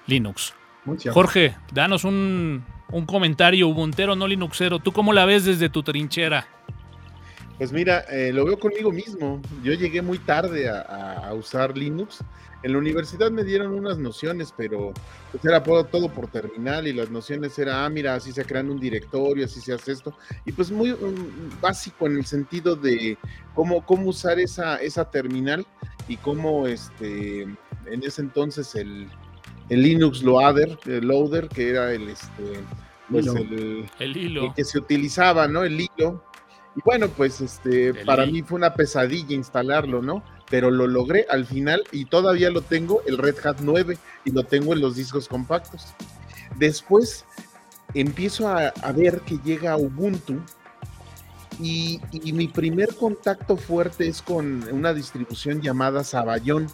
Linux. Jorge, danos un, comentario ubuntero, no Linuxero. ¿Tú cómo la ves desde tu trinchera? Pues mira, eh, lo veo conmigo mismo. Yo llegué muy tarde a, usar Linux. En la universidad me dieron unas nociones, pero pues era todo por terminal y las nociones era, ah, mira, así se crean un directorio, así se hace esto. Y pues muy básico en el sentido de cómo, cómo usar esa, esa terminal y cómo este, en ese entonces el, el Linux Loader, el Loader, que era el, este, pues el, hilo. que se utilizaba, ¿no? El hilo. Y bueno, pues este, para mí fue una pesadilla instalarlo, ¿no? Pero lo logré al final y todavía lo tengo, el Red Hat 9, y lo tengo en los discos compactos. Después empiezo a, ver que llega Ubuntu y, y, mi primer contacto fuerte es con una distribución llamada Sabayón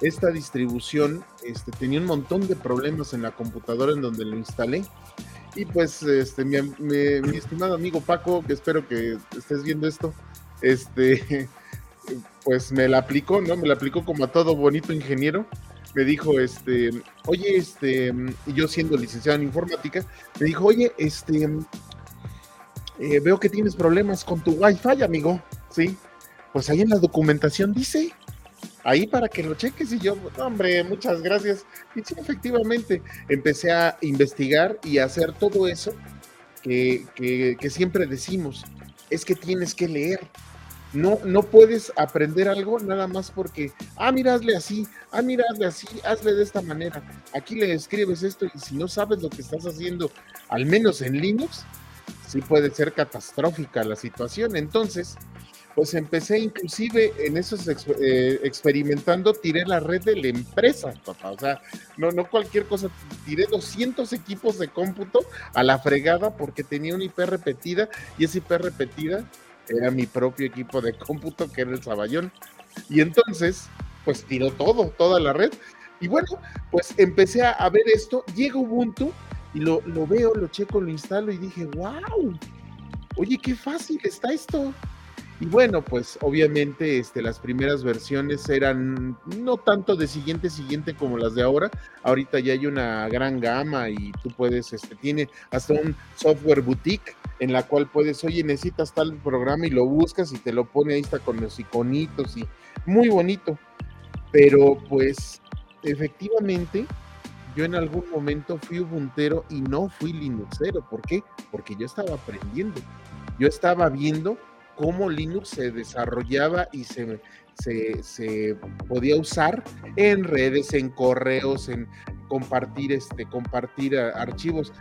esta distribución este, tenía un montón de problemas en la computadora en donde lo instalé. Y pues, este, mi, estimado amigo Paco, que espero que estés viendo esto, este, pues me la aplicó, ¿no? Me la aplicó como a todo bonito ingeniero. Me dijo, este, oye, este, y yo siendo licenciado en informática, me dijo, oye, este, eh, veo que tienes problemas con tu Wi-Fi, amigo, ¿sí? Pues ahí en la documentación dice, ahí para que lo cheques y yo, hombre, muchas gracias. Y sí, efectivamente, empecé a investigar y a hacer todo eso que, siempre decimos, es que tienes que leer. No, no puedes aprender algo nada más porque, ah, mira, hazle así, ah, mira, hazle así, hazle de esta manera. Aquí le escribes esto y si no sabes lo que estás haciendo, al menos en Linux, sí puede ser catastrófica la situación. Entonces, pues empecé inclusive en esos eh, experimentando, tiré la red de la empresa, papá. O sea, no, no cualquier cosa, tiré 200 equipos de cómputo a la fregada porque tenía una IP repetida y esa IP repetida era mi propio equipo de cómputo, que era el Saballón. Y entonces, pues tiró todo, toda la red. Y bueno, pues empecé a, ver esto, llega Ubuntu y lo, lo veo, lo checo, lo instalo y dije, wow, oye, qué fácil está esto. Y bueno, pues obviamente este, las primeras versiones eran no tanto de siguiente siguiente como las de ahora. Ahorita ya hay una gran gama y tú puedes, este, tiene hasta un software boutique en la cual puedes, oye, necesitas tal programa y lo buscas y te lo pone ahí está con los iconitos y muy bonito. Pero pues efectivamente yo en algún momento fui Ubuntero y no fui Linuxero. ¿Por qué? Porque yo estaba aprendiendo. Yo estaba viendo cómo Linux se desarrollaba y se, se, podía usar en redes, en correos, en compartir, este, compartir archivos.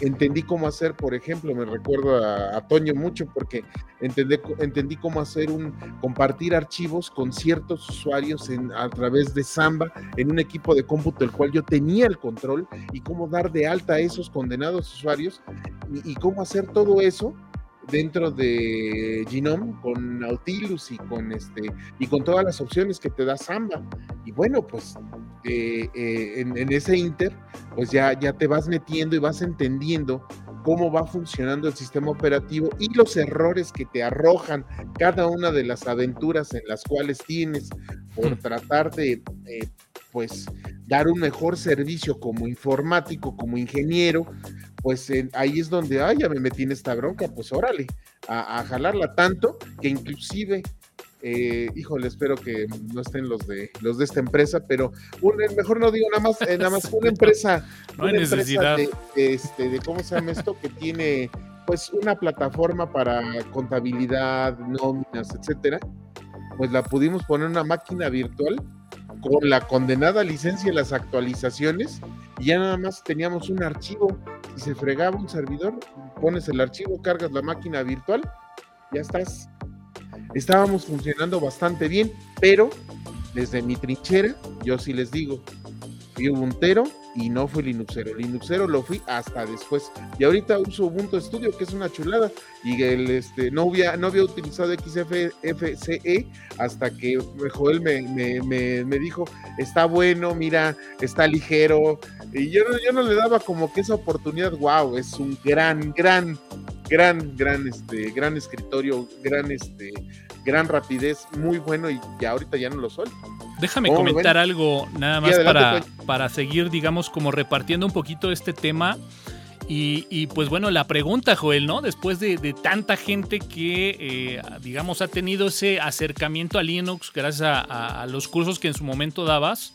Entendí cómo hacer, por ejemplo, me recuerdo a, Toño mucho porque entendí, entendí cómo hacer un compartir archivos con ciertos usuarios en, a través de Samba en un equipo de cómputo el cual yo tenía el control y cómo dar de alta a esos condenados usuarios y cómo hacer todo eso dentro de Genome con Nautilus y con este y con todas las opciones que te da Samba. Y bueno, pues eh, eh, en, ese inter, pues ya, ya te vas metiendo y vas entendiendo cómo va funcionando el sistema operativo y los errores que te arrojan cada una de las aventuras en las cuales tienes por tratar de eh, pues dar un mejor servicio como informático, como ingeniero, pues ahí es donde, ay, ya me metí en esta bronca, pues órale, a, jalarla tanto que inclusive, eh, híjole, espero que no estén los de los de esta empresa, pero mejor no digo nada más, eh, nada más una empresa, no hay necesidad. de, este, de cómo se llama esto, que tiene pues una plataforma para contabilidad, nóminas, etcétera, pues la pudimos poner en una máquina virtual con la condenada licencia y las actualizaciones, y ya nada más teníamos un archivo. y se fregaba un servidor, pones el archivo, cargas la máquina virtual, ya estás. Estábamos funcionando bastante bien, pero desde mi trinchera, yo sí les digo, fui Ubuntero y no fui Linuxero. Linuxero lo fui hasta después. Y ahorita uso Ubuntu Studio, que es una chulada. Y el, este, no, había, no había utilizado XFCE hasta que Joel me, me, me, dijo, está bueno, mira, está ligero. Y yo, yo no le daba como que esa oportunidad, wow, es un gran, gran, gran, gran, este, gran escritorio, gran, este, gran rapidez, muy bueno y ya ahorita ya no lo soy. Déjame comentar algo nada más para, para seguir, digamos, como repartiendo un poquito este tema. Y, pues bueno, la pregunta, Joel, ¿no? Después de, tanta gente que, eh, digamos, ha tenido ese acercamiento a Linux gracias a, a, los cursos que en su momento dabas,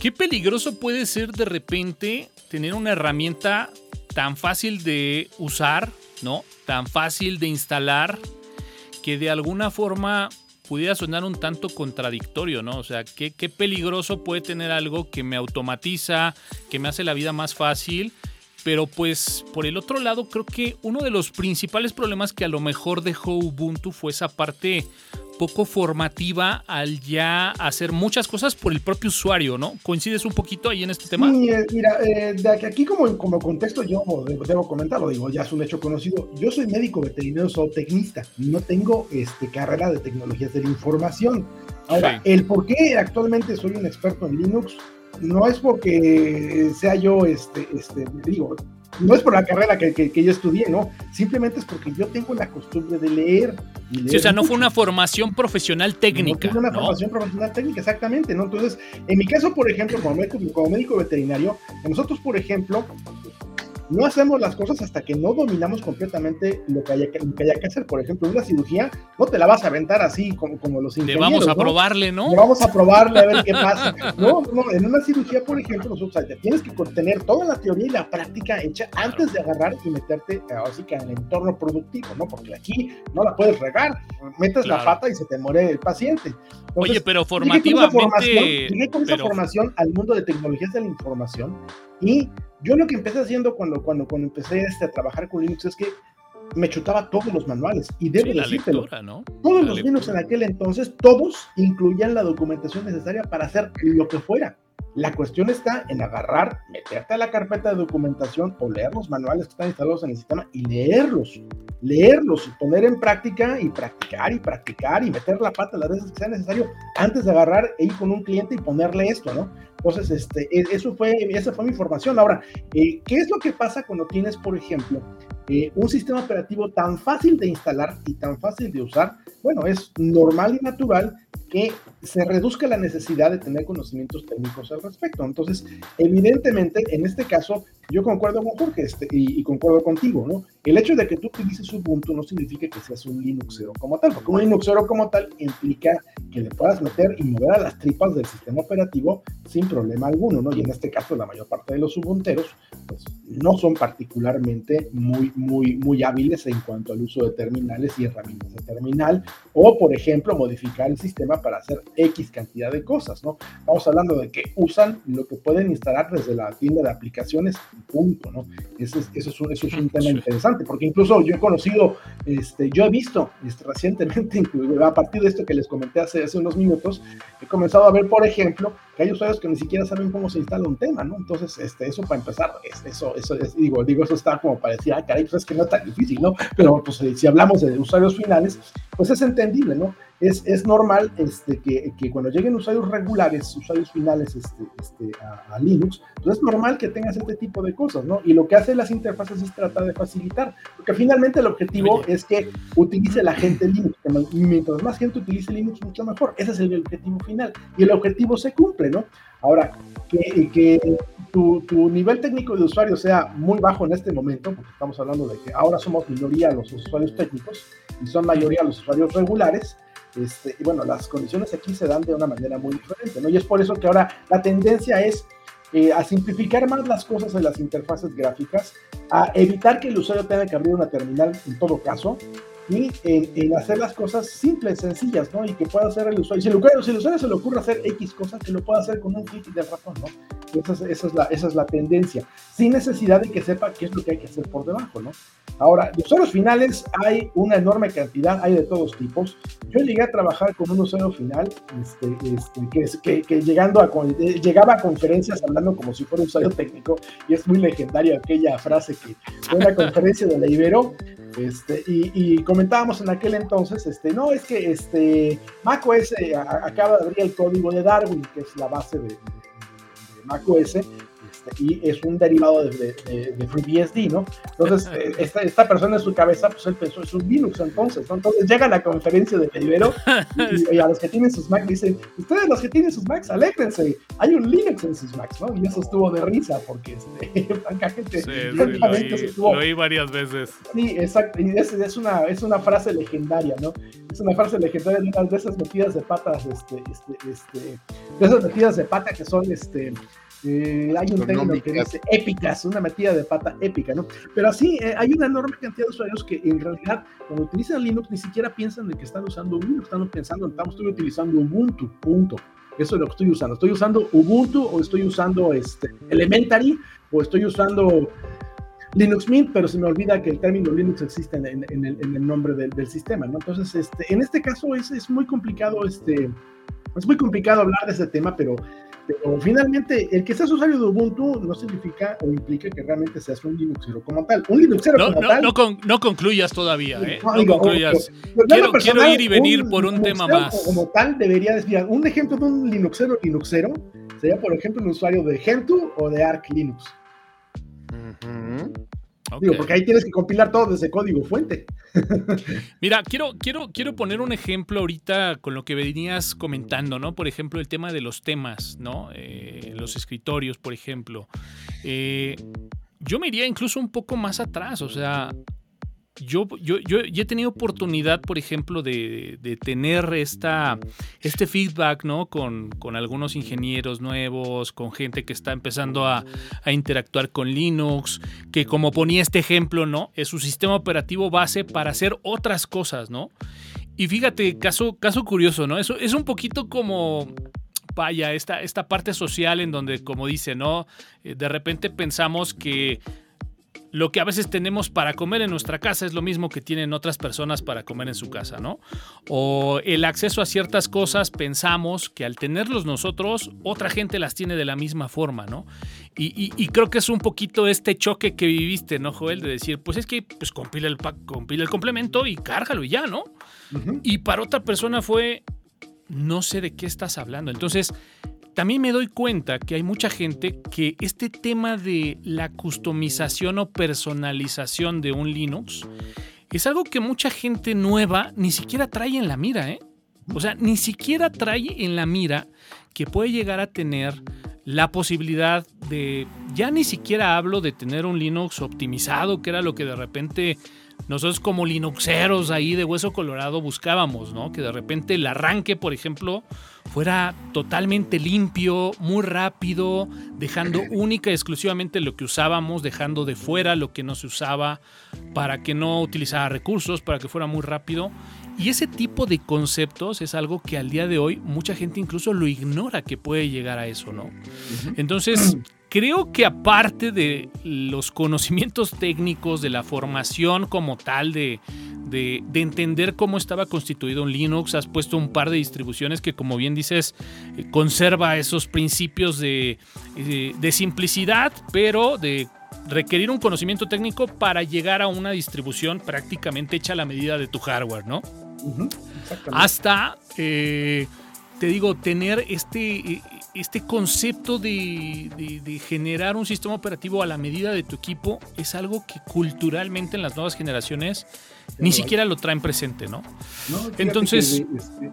¿qué peligroso puede ser de repente tener una herramienta tan fácil de usar, ¿no? Tan fácil de instalar, que de alguna forma pudiera sonar un tanto contradictorio, ¿no? O sea, ¿qué, qué peligroso puede tener algo que me automatiza, que me hace la vida más fácil. Pero pues por el otro lado creo que uno de los principales problemas que a lo mejor dejó Ubuntu fue esa parte poco formativa al ya hacer muchas cosas por el propio usuario, ¿no? ¿Coincides un poquito ahí en este tema? Sí, eh, mira, eh, de aquí como, como contexto yo debo, comentarlo, digo, ya es un hecho conocido. Yo soy médico veterinario zootecnista, no tengo este, carrera de tecnologías de la información. Ahora, el por qué actualmente soy un experto en Linux no es porque sea yo, este, este, digo, no es por la carrera que, yo estudié, ¿no? Simplemente es porque yo tengo la costumbre de leer. sí, o sea, no fue una formación profesional técnica. No fue una formación profesional técnica, exactamente, ¿no? Entonces, en mi caso, por ejemplo, como médico, como médico veterinario, nosotros, por ejemplo, no hacemos las cosas hasta que no dominamos completamente lo que haya que, que hacer. Por ejemplo, una cirugía no te la vas a aventar así como, como los ingenieros. Le vamos a probarle, ¿no? Le vamos a probarle a ver qué pasa. No, no, en una cirugía, por ejemplo, nosotros tienes que tener toda la teoría y la práctica hecha antes de agarrar y meterte así que en el entorno productivo, ¿no? Porque aquí no la puedes regar, metes la pata y se te muere el paciente. Oye, pero formativamente... Llegué con esa formación al mundo de tecnologías de la información y yo lo que empecé haciendo cuando, cuando, cuando empecé este, a trabajar con Linux es que me chutaba todos los manuales y debo sí, ¿no? Todos los Linux en aquel entonces, todos incluían la documentación necesaria para hacer lo que fuera. La cuestión está en agarrar, meterte a la carpeta de documentación o leer los manuales que están instalados en el sistema y leerlos, leerlos y poner en práctica y practicar y practicar y meter la pata las veces que sea necesario antes de agarrar e ir con un cliente y ponerle esto, ¿no? Entonces, este, e, eso fue, esa fue mi formación. Ahora, eh, ¿qué es lo que pasa cuando tienes, por ejemplo, eh, un sistema operativo tan fácil de instalar y tan fácil de usar? Bueno, es normal y natural que se reduzca la necesidad de tener conocimientos técnicos al respecto. Entonces, evidentemente, en este caso, yo concuerdo con Jorge este, y, concuerdo contigo, ¿no? El hecho de que tú utilices Ubuntu no significa que seas un Linuxero como tal, porque un Linuxero como tal implica que le puedas meter y mover a las tripas del sistema operativo sin problema alguno, ¿no? Y en este caso, la mayor parte de los Ubunteros, pues, no son particularmente muy, muy, muy hábiles en cuanto al uso de terminales y herramientas de terminal, o, por ejemplo, modificar el sistema para hacer X cantidad de cosas, ¿no? Estamos hablando de que usan lo que pueden instalar desde la tienda de aplicaciones punto, ¿no? Eso es, eso es, un, un tema interesante, porque incluso yo he conocido, este, yo he visto este, recientemente, a partir de esto que les comenté hace, hace unos minutos, he comenzado a ver, por ejemplo, que hay usuarios que ni siquiera saben cómo se instala un tema, ¿no? Entonces, este, eso para empezar, eso, eso es, digo, digo, eso está como para decir, ah, caray, pues es que no es tan difícil, ¿no? Pero pues si hablamos de usuarios finales, pues es entendible, ¿no? Es, es normal este, que, que, cuando lleguen usuarios regulares, usuarios finales este, este, a, Linux, pues es normal que tengas este tipo de cosas, ¿no? Y lo que hace las interfaces es tratar de facilitar, porque finalmente el objetivo es que utilice la gente Linux, y mientras más gente utilice Linux, mucho mejor. Ese es el objetivo final, y el objetivo se cumple, ¿no? Ahora, que, que tu, tu, nivel técnico de usuario sea muy bajo en este momento, porque estamos hablando de que ahora somos minoría los usuarios técnicos y son mayoría los usuarios regulares, este, y bueno, las condiciones aquí se dan de una manera muy diferente, ¿no? Y es por eso que ahora la tendencia es eh, a simplificar más las cosas en las interfaces gráficas, a evitar que el usuario tenga que abrir una terminal en todo caso, y en, hacer las cosas simples, sencillas, ¿no? Y que pueda hacer el usuario. Si, el usuario, si el usuario se le ocurre hacer X cosas, que lo pueda hacer con un clic de ratón, ¿no? Esa es, esa, es la, esa es la tendencia, sin necesidad de que sepa qué es lo que hay que hacer por debajo, ¿no? Ahora, de usuarios finales hay una enorme cantidad, hay de todos tipos. Yo llegué a trabajar con un usuario final este, este, que, que, llegando a, eh, llegaba a conferencias hablando como si fuera un usuario técnico, y es muy legendaria aquella frase que fue una conferencia de la Ibero, este, y, comentábamos en aquel entonces, este, no, es que este, macOS eh, acaba de abrir el código de Darwin, que es la base de, de, de macOS, y es un derivado de, de, FreeBSD, ¿no? Entonces, eh, esta, esta, persona en su cabeza, pues él pensó, es un Linux entonces, ¿no? Entonces llega a la conferencia de Ibero y, a los que tienen sus Macs dicen, ustedes los que tienen sus Macs, alégrense, hay un Linux en sus Macs, ¿no? Y eso estuvo de risa, porque este, francamente, sí, sí, lo, oí, varias veces. Sí, exacto, y es, es, una, es una frase legendaria, ¿no? Es una frase legendaria de unas de esas metidas de patas, este, este, este, de esas metidas de pata que son, este, eh, hay un término que dice épicas, una metida de pata épica, ¿no? Pero así, eh, hay una enorme cantidad de usuarios que en realidad, cuando utilizan Linux, ni siquiera piensan en que están usando Linux, están pensando, estamos estoy utilizando Ubuntu, punto. Eso es lo que estoy usando. Estoy usando Ubuntu o estoy usando este, Elementary o estoy usando Linux Mint, pero se me olvida que el término Linux existe en, en, el, en el, nombre del, del, sistema, ¿no? Entonces, este, en este caso es, es muy complicado, este, es muy complicado hablar de ese tema, pero pero finalmente, el que seas usuario de Ubuntu no significa o implica que realmente seas un Linuxero como tal. Un Linuxero no, como tal. No, no, concluyas todavía, ¿eh? No, concluyas. quiero, quiero, ir y venir por un tema más. Como tal, debería decir, un ejemplo de un Linuxero Linuxero sería, por ejemplo, un usuario de Gentoo o de Arch Linux. Digo, porque ahí tienes que compilar todo desde código fuente. Mira, quiero, quiero, quiero poner un ejemplo ahorita con lo que venías comentando, ¿no? Por ejemplo, el tema de los temas, ¿no? Eh, los escritorios, por ejemplo. Eh, yo me iría incluso un poco más atrás, o sea, yo, yo, yo, he tenido oportunidad, por ejemplo, de, tener esta, este feedback ¿no? Con, algunos ingenieros nuevos, con gente que está empezando a, interactuar con Linux, que como ponía este ejemplo, ¿no? Es su sistema operativo base para hacer otras cosas, ¿no? Y fíjate, caso, caso curioso, ¿no? Eso es un poquito como vaya, esta, esta parte social en donde, como dice, ¿no? Eh, de repente pensamos que lo que a veces tenemos para comer en nuestra casa es lo mismo que tienen otras personas para comer en su casa, ¿no? O el acceso a ciertas cosas pensamos que al tenerlos nosotros, otra gente las tiene de la misma forma, ¿no? Y, creo que es un poquito este choque que viviste, ¿no, Joel? De decir, pues es que pues compila el, compila el complemento y cárgalo y ya, ¿no? Y para otra persona fue, no sé de qué estás hablando. Entonces, también me doy cuenta que hay mucha gente que este tema de la customización o personalización de un Linux es algo que mucha gente nueva ni siquiera trae en la mira, ¿eh? O sea, ni siquiera trae en la mira que puede llegar a tener la posibilidad de, ya ni siquiera hablo de tener un Linux optimizado, que era lo que de repente nosotros como Linuxeros ahí de hueso colorado buscábamos, ¿no? Que de repente el arranque, por ejemplo, fuera totalmente limpio, muy rápido, dejando única y exclusivamente lo que usábamos, dejando de fuera lo que no se usaba, para que no utilizara recursos, para que fuera muy rápido. Y ese tipo de conceptos es algo que al día de hoy mucha gente incluso lo ignora que puede llegar a eso, ¿no? Entonces, creo que aparte de los conocimientos técnicos, de la formación como tal, de, de, entender cómo estaba constituido un Linux. Has puesto un par de distribuciones que, como bien dices, eh, conserva esos principios de, eh, de, simplicidad, pero de requerir un conocimiento técnico para llegar a una distribución prácticamente hecha a la medida de tu hardware, ¿no? Hasta, eh, te digo, tener este este concepto de, generar un sistema operativo a la medida de tu equipo es algo que culturalmente en las nuevas generaciones ni siquiera lo traen presente, ¿no? Entonces...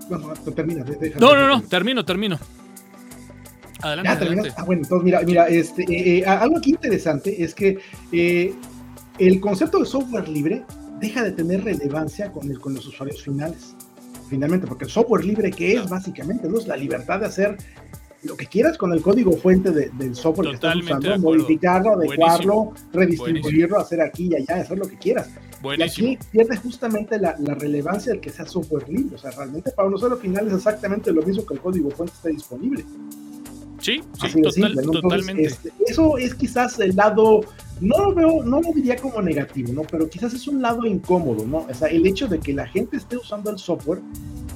no, no, no, termino, termino. Adelante, adelante. Ah, bueno, entonces mira, mira, este, eh, eh, algo aquí interesante es que eh, el concepto de software libre deja de tener relevancia con, el, con los usuarios finales finalmente, porque el software libre que es básicamente ¿no? es la libertad de hacer lo que quieras con el código fuente del software que estás usando, modificarlo, adecuarlo, redistribuirlo, hacer aquí y allá, hacer lo que quieras. Y aquí pierde justamente la, relevancia del que sea software libre. O sea, realmente para un usuario final es exactamente lo mismo que el código fuente esté disponible. Sí, sí, totalmente. Este, eso es quizás el lado, no lo veo, no lo diría como negativo, ¿no? Pero quizás es un lado incómodo, ¿no? O sea, el hecho de que la gente esté usando el software,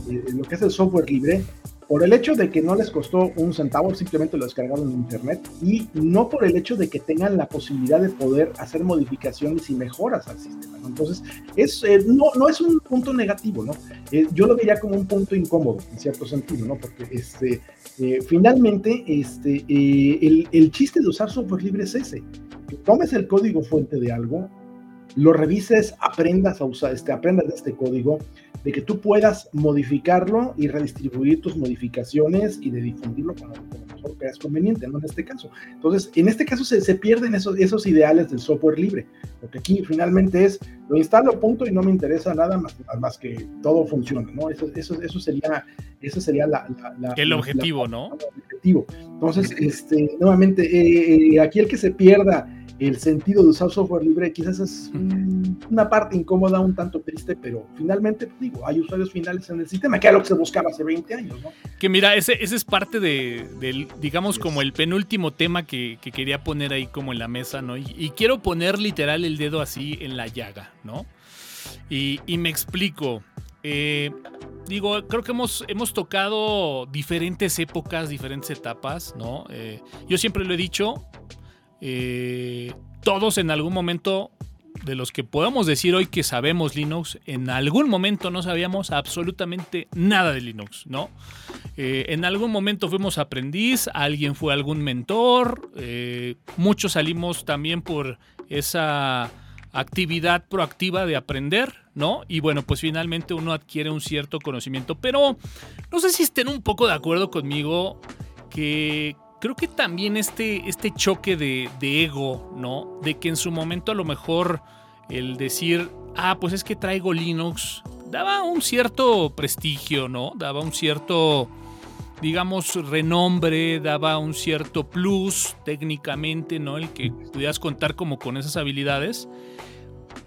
eh, lo que es el software libre, por el hecho de que no les costó un centavo, simplemente lo descargaron en internet y no por el hecho de que tengan la posibilidad de poder hacer modificaciones y mejoras al sistema. Entonces, es, eh, no, no es un punto negativo, ¿no? Eh, yo lo diría como un punto incómodo, en cierto sentido, ¿no? Porque este, eh, finalmente este, el, el chiste de usar software libre es ese, tomes el código fuente de algo, lo revises, aprendas a usar, este, aprendas de este código, de que tú puedas modificarlo y redistribuir tus modificaciones y de difundirlo como, lo mejor creas conveniente, ¿no? En este caso. Entonces, en este caso se, se, pierden esos, esos ideales del software libre, lo que aquí finalmente es, lo instalo, punto, y no me interesa nada más, más que todo funcione, ¿no? Eso, eso, eso sería, eso sería la... el objetivo, ¿no? El objetivo. Entonces, este, nuevamente, eh, eh, aquí el que se pierda el sentido de usar software libre quizás es una parte incómoda, un tanto triste, pero finalmente, pues, digo, hay usuarios finales en el sistema, que era lo que se buscaba hace 20 años, ¿no? Que mira, ese, ese es parte de, del, digamos, como el penúltimo tema que, quería poner ahí como en la mesa, ¿no? Y, quiero poner literal el dedo así en la llaga, ¿no? Y, me explico. Eh, digo, creo que hemos, hemos tocado diferentes épocas, diferentes etapas, ¿no? Eh, yo siempre lo he dicho, eh, todos en algún momento de los que podemos decir hoy que sabemos Linux, en algún momento no sabíamos absolutamente nada de Linux, ¿no? Eh, en algún momento fuimos aprendiz, alguien fue algún mentor, eh, muchos salimos también por esa actividad proactiva de aprender, ¿no? Y bueno, pues finalmente uno adquiere un cierto conocimiento, pero no sé si estén un poco de acuerdo conmigo que creo que también este, este choque de, de, ego, ¿no? De que en su momento a lo mejor el decir, ah, pues es que traigo Linux, daba un cierto prestigio, ¿no? Daba un cierto, digamos, renombre, daba un cierto plus técnicamente, ¿no? El que pudieras contar como con esas habilidades.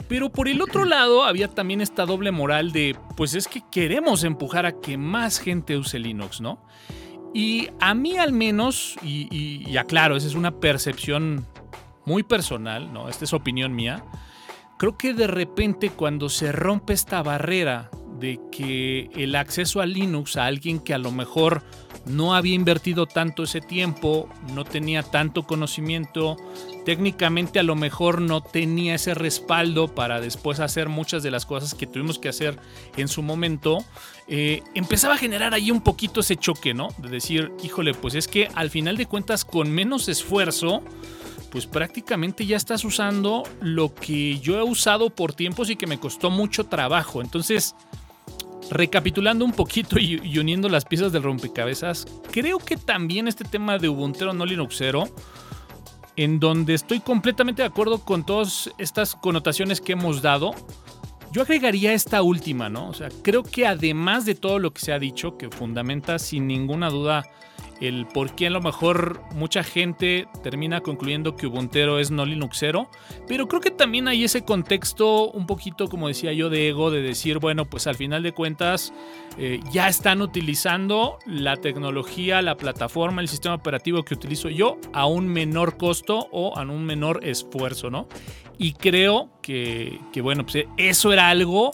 Pero por el otro lado había también esta doble moral de, pues es que queremos empujar a que más gente use Linux, ¿no? Y a mí al menos, y, aclaro, esa es una percepción muy personal, ¿no? Esta es opinión mía. Creo que de repente cuando se rompe esta barrera de que el acceso a Linux a alguien que a lo mejor no había invertido tanto ese tiempo, no tenía tanto conocimiento, técnicamente a lo mejor no tenía ese respaldo para después hacer muchas de las cosas que tuvimos que hacer en su momento, eh, empezaba a generar ahí un poquito ese choque, ¿no? De decir, híjole, pues es que al final de cuentas con menos esfuerzo, pues prácticamente ya estás usando lo que yo he usado por tiempos y que me costó mucho trabajo. Entonces, recapitulando un poquito y, uniendo las piezas del rompecabezas, creo que también este tema de Ubuntu no Linuxero, en donde estoy completamente de acuerdo con todas estas connotaciones que hemos dado, yo agregaría esta última, ¿no? O sea, creo que además de todo lo que se ha dicho, que fundamenta sin ninguna duda el por qué a lo mejor mucha gente termina concluyendo que Ubuntu es no Linuxero, pero creo que también hay ese contexto un poquito, como decía yo, de ego, de decir, bueno, pues al final de cuentas eh, ya están utilizando la tecnología, la plataforma, el sistema operativo que utilizo yo a un menor costo o a un menor esfuerzo, ¿no? Y creo que, que bueno, pues eso era algo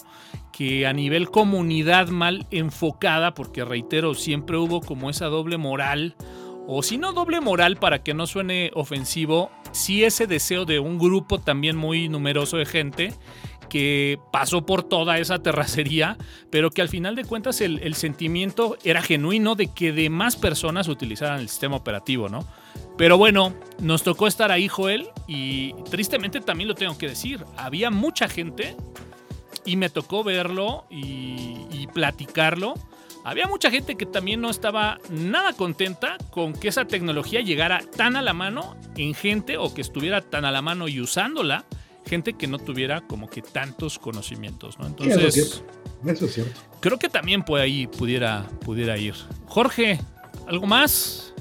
que a nivel comunidad mal enfocada, porque reitero, siempre hubo como esa doble moral, o si no doble moral para que no suene ofensivo, sí ese deseo de un grupo también muy numeroso de gente que pasó por toda esa terracería, pero que al final de cuentas el, sentimiento era genuino de que de más personas utilizaran el sistema operativo, ¿no? Pero bueno, nos tocó estar ahí, Joel, y tristemente también lo tengo que decir, había mucha gente y me tocó verlo y, platicarlo. Había mucha gente que también no estaba nada contenta con que esa tecnología llegara tan a la mano en gente o que estuviera tan a la mano y usándola, gente que no tuviera como que tantos conocimientos, ¿no? Entonces, eso es cierto. Creo que también por ahí pudiera, pudiera ir. Jorge, ¿algo más?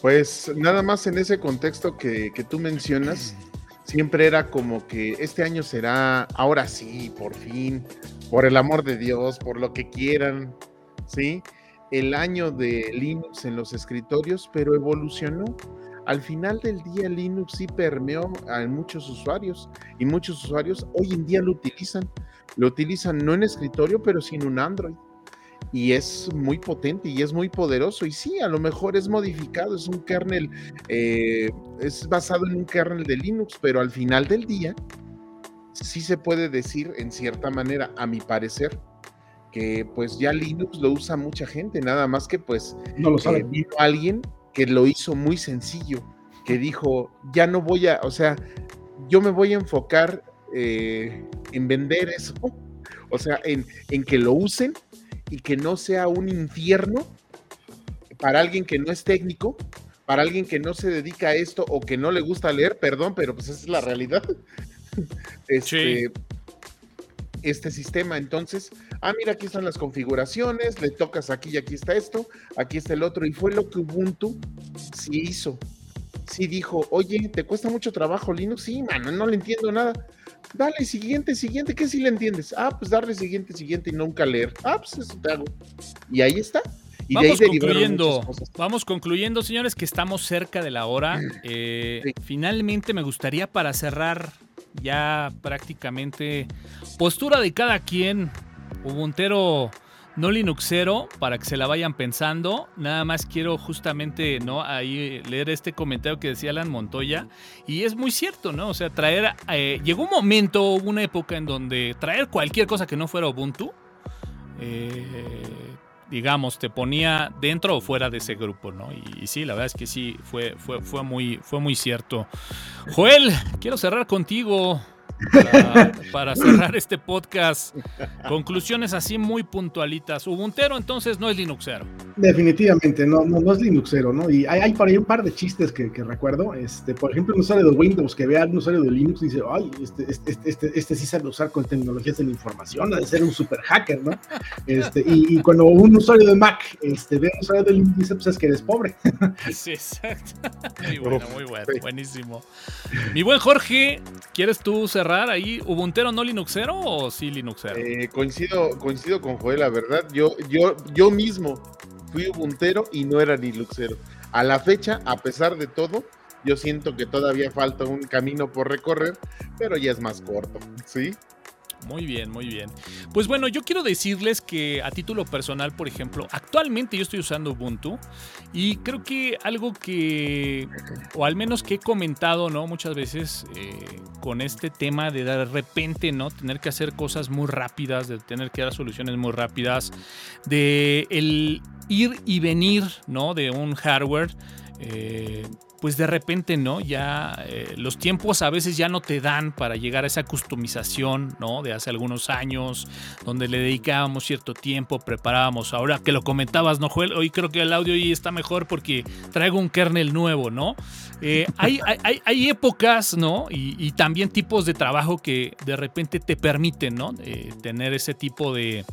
Pues nada más en ese contexto que, que tú mencionas, siempre era como que este año será, ahora sí, por fin, por el amor de Dios, por lo que quieran, ¿sí? El año de Linux en los escritorios, pero evolucionó. Al final del día Linux sí permeó a muchos usuarios y muchos usuarios hoy en día lo utilizan. Lo utilizan no en escritorio, pero sin un Android y es muy potente y es muy poderoso. Y sí, a lo mejor es modificado, es un kernel, eh, es basado en un kernel de Linux, pero al final del día, sí se puede decir en cierta manera, a mi parecer, que pues ya Linux lo usa mucha gente, nada más que pues no lo sabe. vino alguien que lo hizo muy sencillo, que dijo, ya no voy a, o sea, yo me voy a enfocar eh, en vender eso, o sea, en, en que lo usen y que no sea un infierno para alguien que no es técnico, para alguien que no se dedica a esto o que no le gusta leer, perdón, pero pues esa es la realidad. Este, este sistema, entonces, ah, mira, aquí están las configuraciones, le tocas aquí y aquí está esto, aquí está el otro, y fue lo que Ubuntu sí hizo. Sí dijo, oye, ¿te cuesta mucho trabajo Linux? Sí, mano, no le entiendo nada dale siguiente, siguiente, ¿qué si le entiendes? Ah, pues darle siguiente, siguiente y nunca leer. Ah, pues eso te hago. Y ahí está. Y vamos concluyendo, vamos concluyendo, señores, que estamos cerca de la hora. Eh, finalmente me gustaría para cerrar ya prácticamente postura de cada quien. Ubuntero no Linuxero, para que se la vayan pensando. Nada más quiero justamente, ¿no? Ahí leer este comentario que decía Alan Montoya. Y es muy cierto, ¿no? O sea, traer. Eh, llegó un momento, una época en donde traer cualquier cosa que no fuera Ubuntu. Eh, digamos, te ponía dentro o fuera de ese grupo, ¿no? Y, sí, la verdad es que sí, fue, fue, fue, muy, fue muy cierto. Joel, quiero cerrar contigo. Para, cerrar este podcast. Conclusiones así muy puntualitas. Ubuntero entonces no es Linuxero. Definitivamente, no, no, es Linuxero, ¿no? Y hay, hay por ahí un par de chistes que, recuerdo. Este, por ejemplo, un usuario de Windows que vea un usuario de Linux y dice, ay, este, este, este, este, sí sabe usar con tecnologías de la información, ha de ser un super hacker, ¿no? Este, y, cuando un usuario de Mac este, ve un usuario de Linux dice, pues es que eres pobre. Sí, exacto. Muy bueno, muy bueno, buenísimo. Mi buen Jorge, ¿quieres tú cerrar ahí? ¿Ubuntero no Linuxero o sí Linuxero? Eh, coincido, coincido con Joel, la verdad. Yo, yo, yo mismo fui Ubuntero y no era Linuxero. A la fecha, a pesar de todo, yo siento que todavía falta un camino por recorrer, pero ya es más corto, ¿sí? Muy bien, muy bien. Pues bueno, yo quiero decirles que a título personal, por ejemplo, actualmente yo estoy usando Ubuntu y creo que algo que, o al menos que he comentado, ¿no? Muchas veces eh, con este tema de de repente, ¿no? Tener que hacer cosas muy rápidas, de tener que dar soluciones muy rápidas, de el ir y venir, ¿no? De un hardware. Eh, pues de repente, ¿no? Ya eh, los tiempos a veces ya no te dan para llegar a esa customización, ¿no? De hace algunos años, donde le dedicábamos cierto tiempo, preparábamos. Ahora que lo comentabas, ¿no, Joel? Hoy creo que el audio hoy está mejor porque traigo un kernel nuevo, ¿no? Eh, hay, hay, épocas, ¿no? Y, también tipos de trabajo que de repente te permiten, ¿no? tener ese tipo de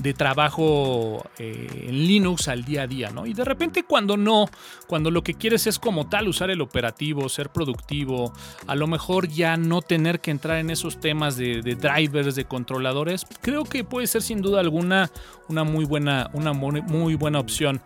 de trabajo eh, en Linux al día a día, ¿no? Y de repente cuando no, cuando lo que quieres es como tal usar el operativo, ser productivo, a lo mejor ya no tener que entrar en esos temas de, drivers, de controladores, creo que puede ser sin duda alguna una muy buena, una muy buena opción.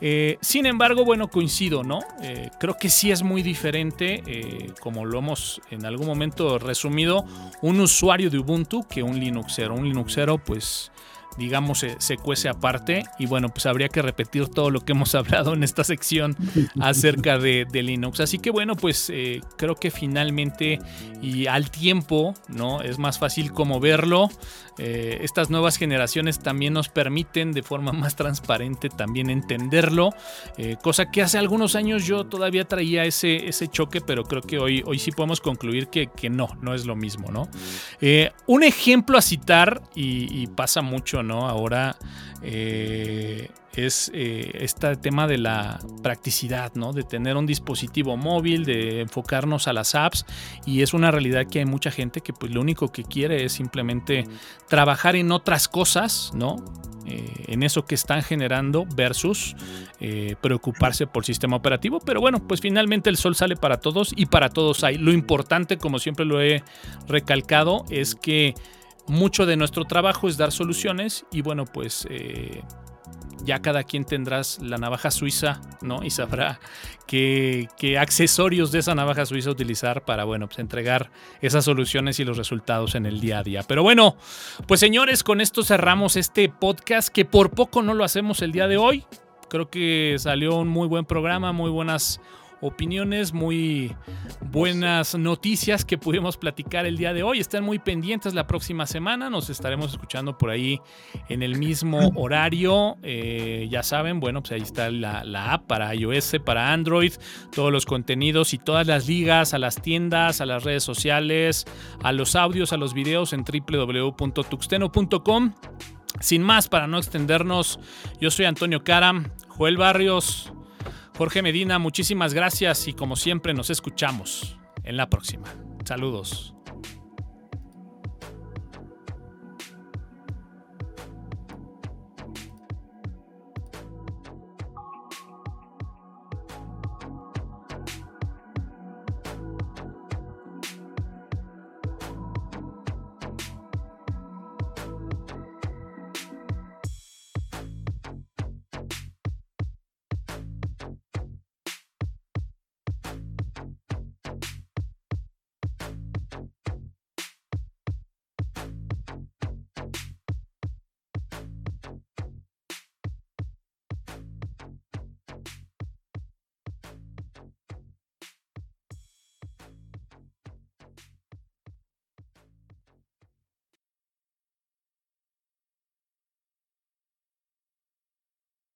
Eh, sin embargo, bueno, coincido, ¿no? Eh, creo que sí es muy diferente, como lo hemos en algún momento resumido, un usuario de Ubuntu que un Linuxero. Un Linuxero, pues digamos, se, cuece aparte. Y bueno, pues habría que repetir todo lo que hemos hablado en esta sección acerca de, Linux. Así que bueno, pues eh, creo que finalmente y al tiempo, ¿no? Es más fácil como verlo. Eh, estas nuevas generaciones también nos permiten de forma más transparente también entenderlo. Eh, cosa que hace algunos años yo todavía traía ese, ese choque, pero creo que hoy, hoy sí podemos concluir que, que no, no es lo mismo, ¿no? un ejemplo a citar, y, y pasa mucho, ¿no? Ahora eh, es eh, este tema de la practicidad, ¿no? De tener un dispositivo móvil, de enfocarnos a las apps y es una realidad que hay mucha gente que pues lo único que quiere es simplemente trabajar en otras cosas, ¿no? Eh, en eso que están generando versus preocuparse por sistema operativo. Pero bueno, pues finalmente el sol sale para todos y para todos hay. Lo importante, como siempre lo he recalcado, es que mucho de nuestro trabajo es dar soluciones y bueno, pues eh, ya cada quien tendrás la navaja suiza, ¿no? Y sabrá qué, accesorios de esa navaja suiza utilizar para, bueno, pues entregar esas soluciones y los resultados en el día a día. Pero bueno, pues señores, con esto cerramos este podcast que por poco no lo hacemos el día de hoy. Creo que salió un muy buen programa, muy buenas opiniones, muy buenas noticias que pudimos platicar el día de hoy. Están muy pendientes la próxima semana. Nos estaremos escuchando por ahí en el mismo horario. Eh, ya saben, bueno, pues ahí está la, la, app para iOS, para Android, todos los contenidos y todas las ligas a las tiendas, a las redes sociales, a los audios, a los videos en www.tuxteno.com. Sin más, para no extendernos, yo soy Antonio Caram, Joel Barrios. Jorge Medina, muchísimas gracias y como siempre nos escuchamos en la próxima. Saludos.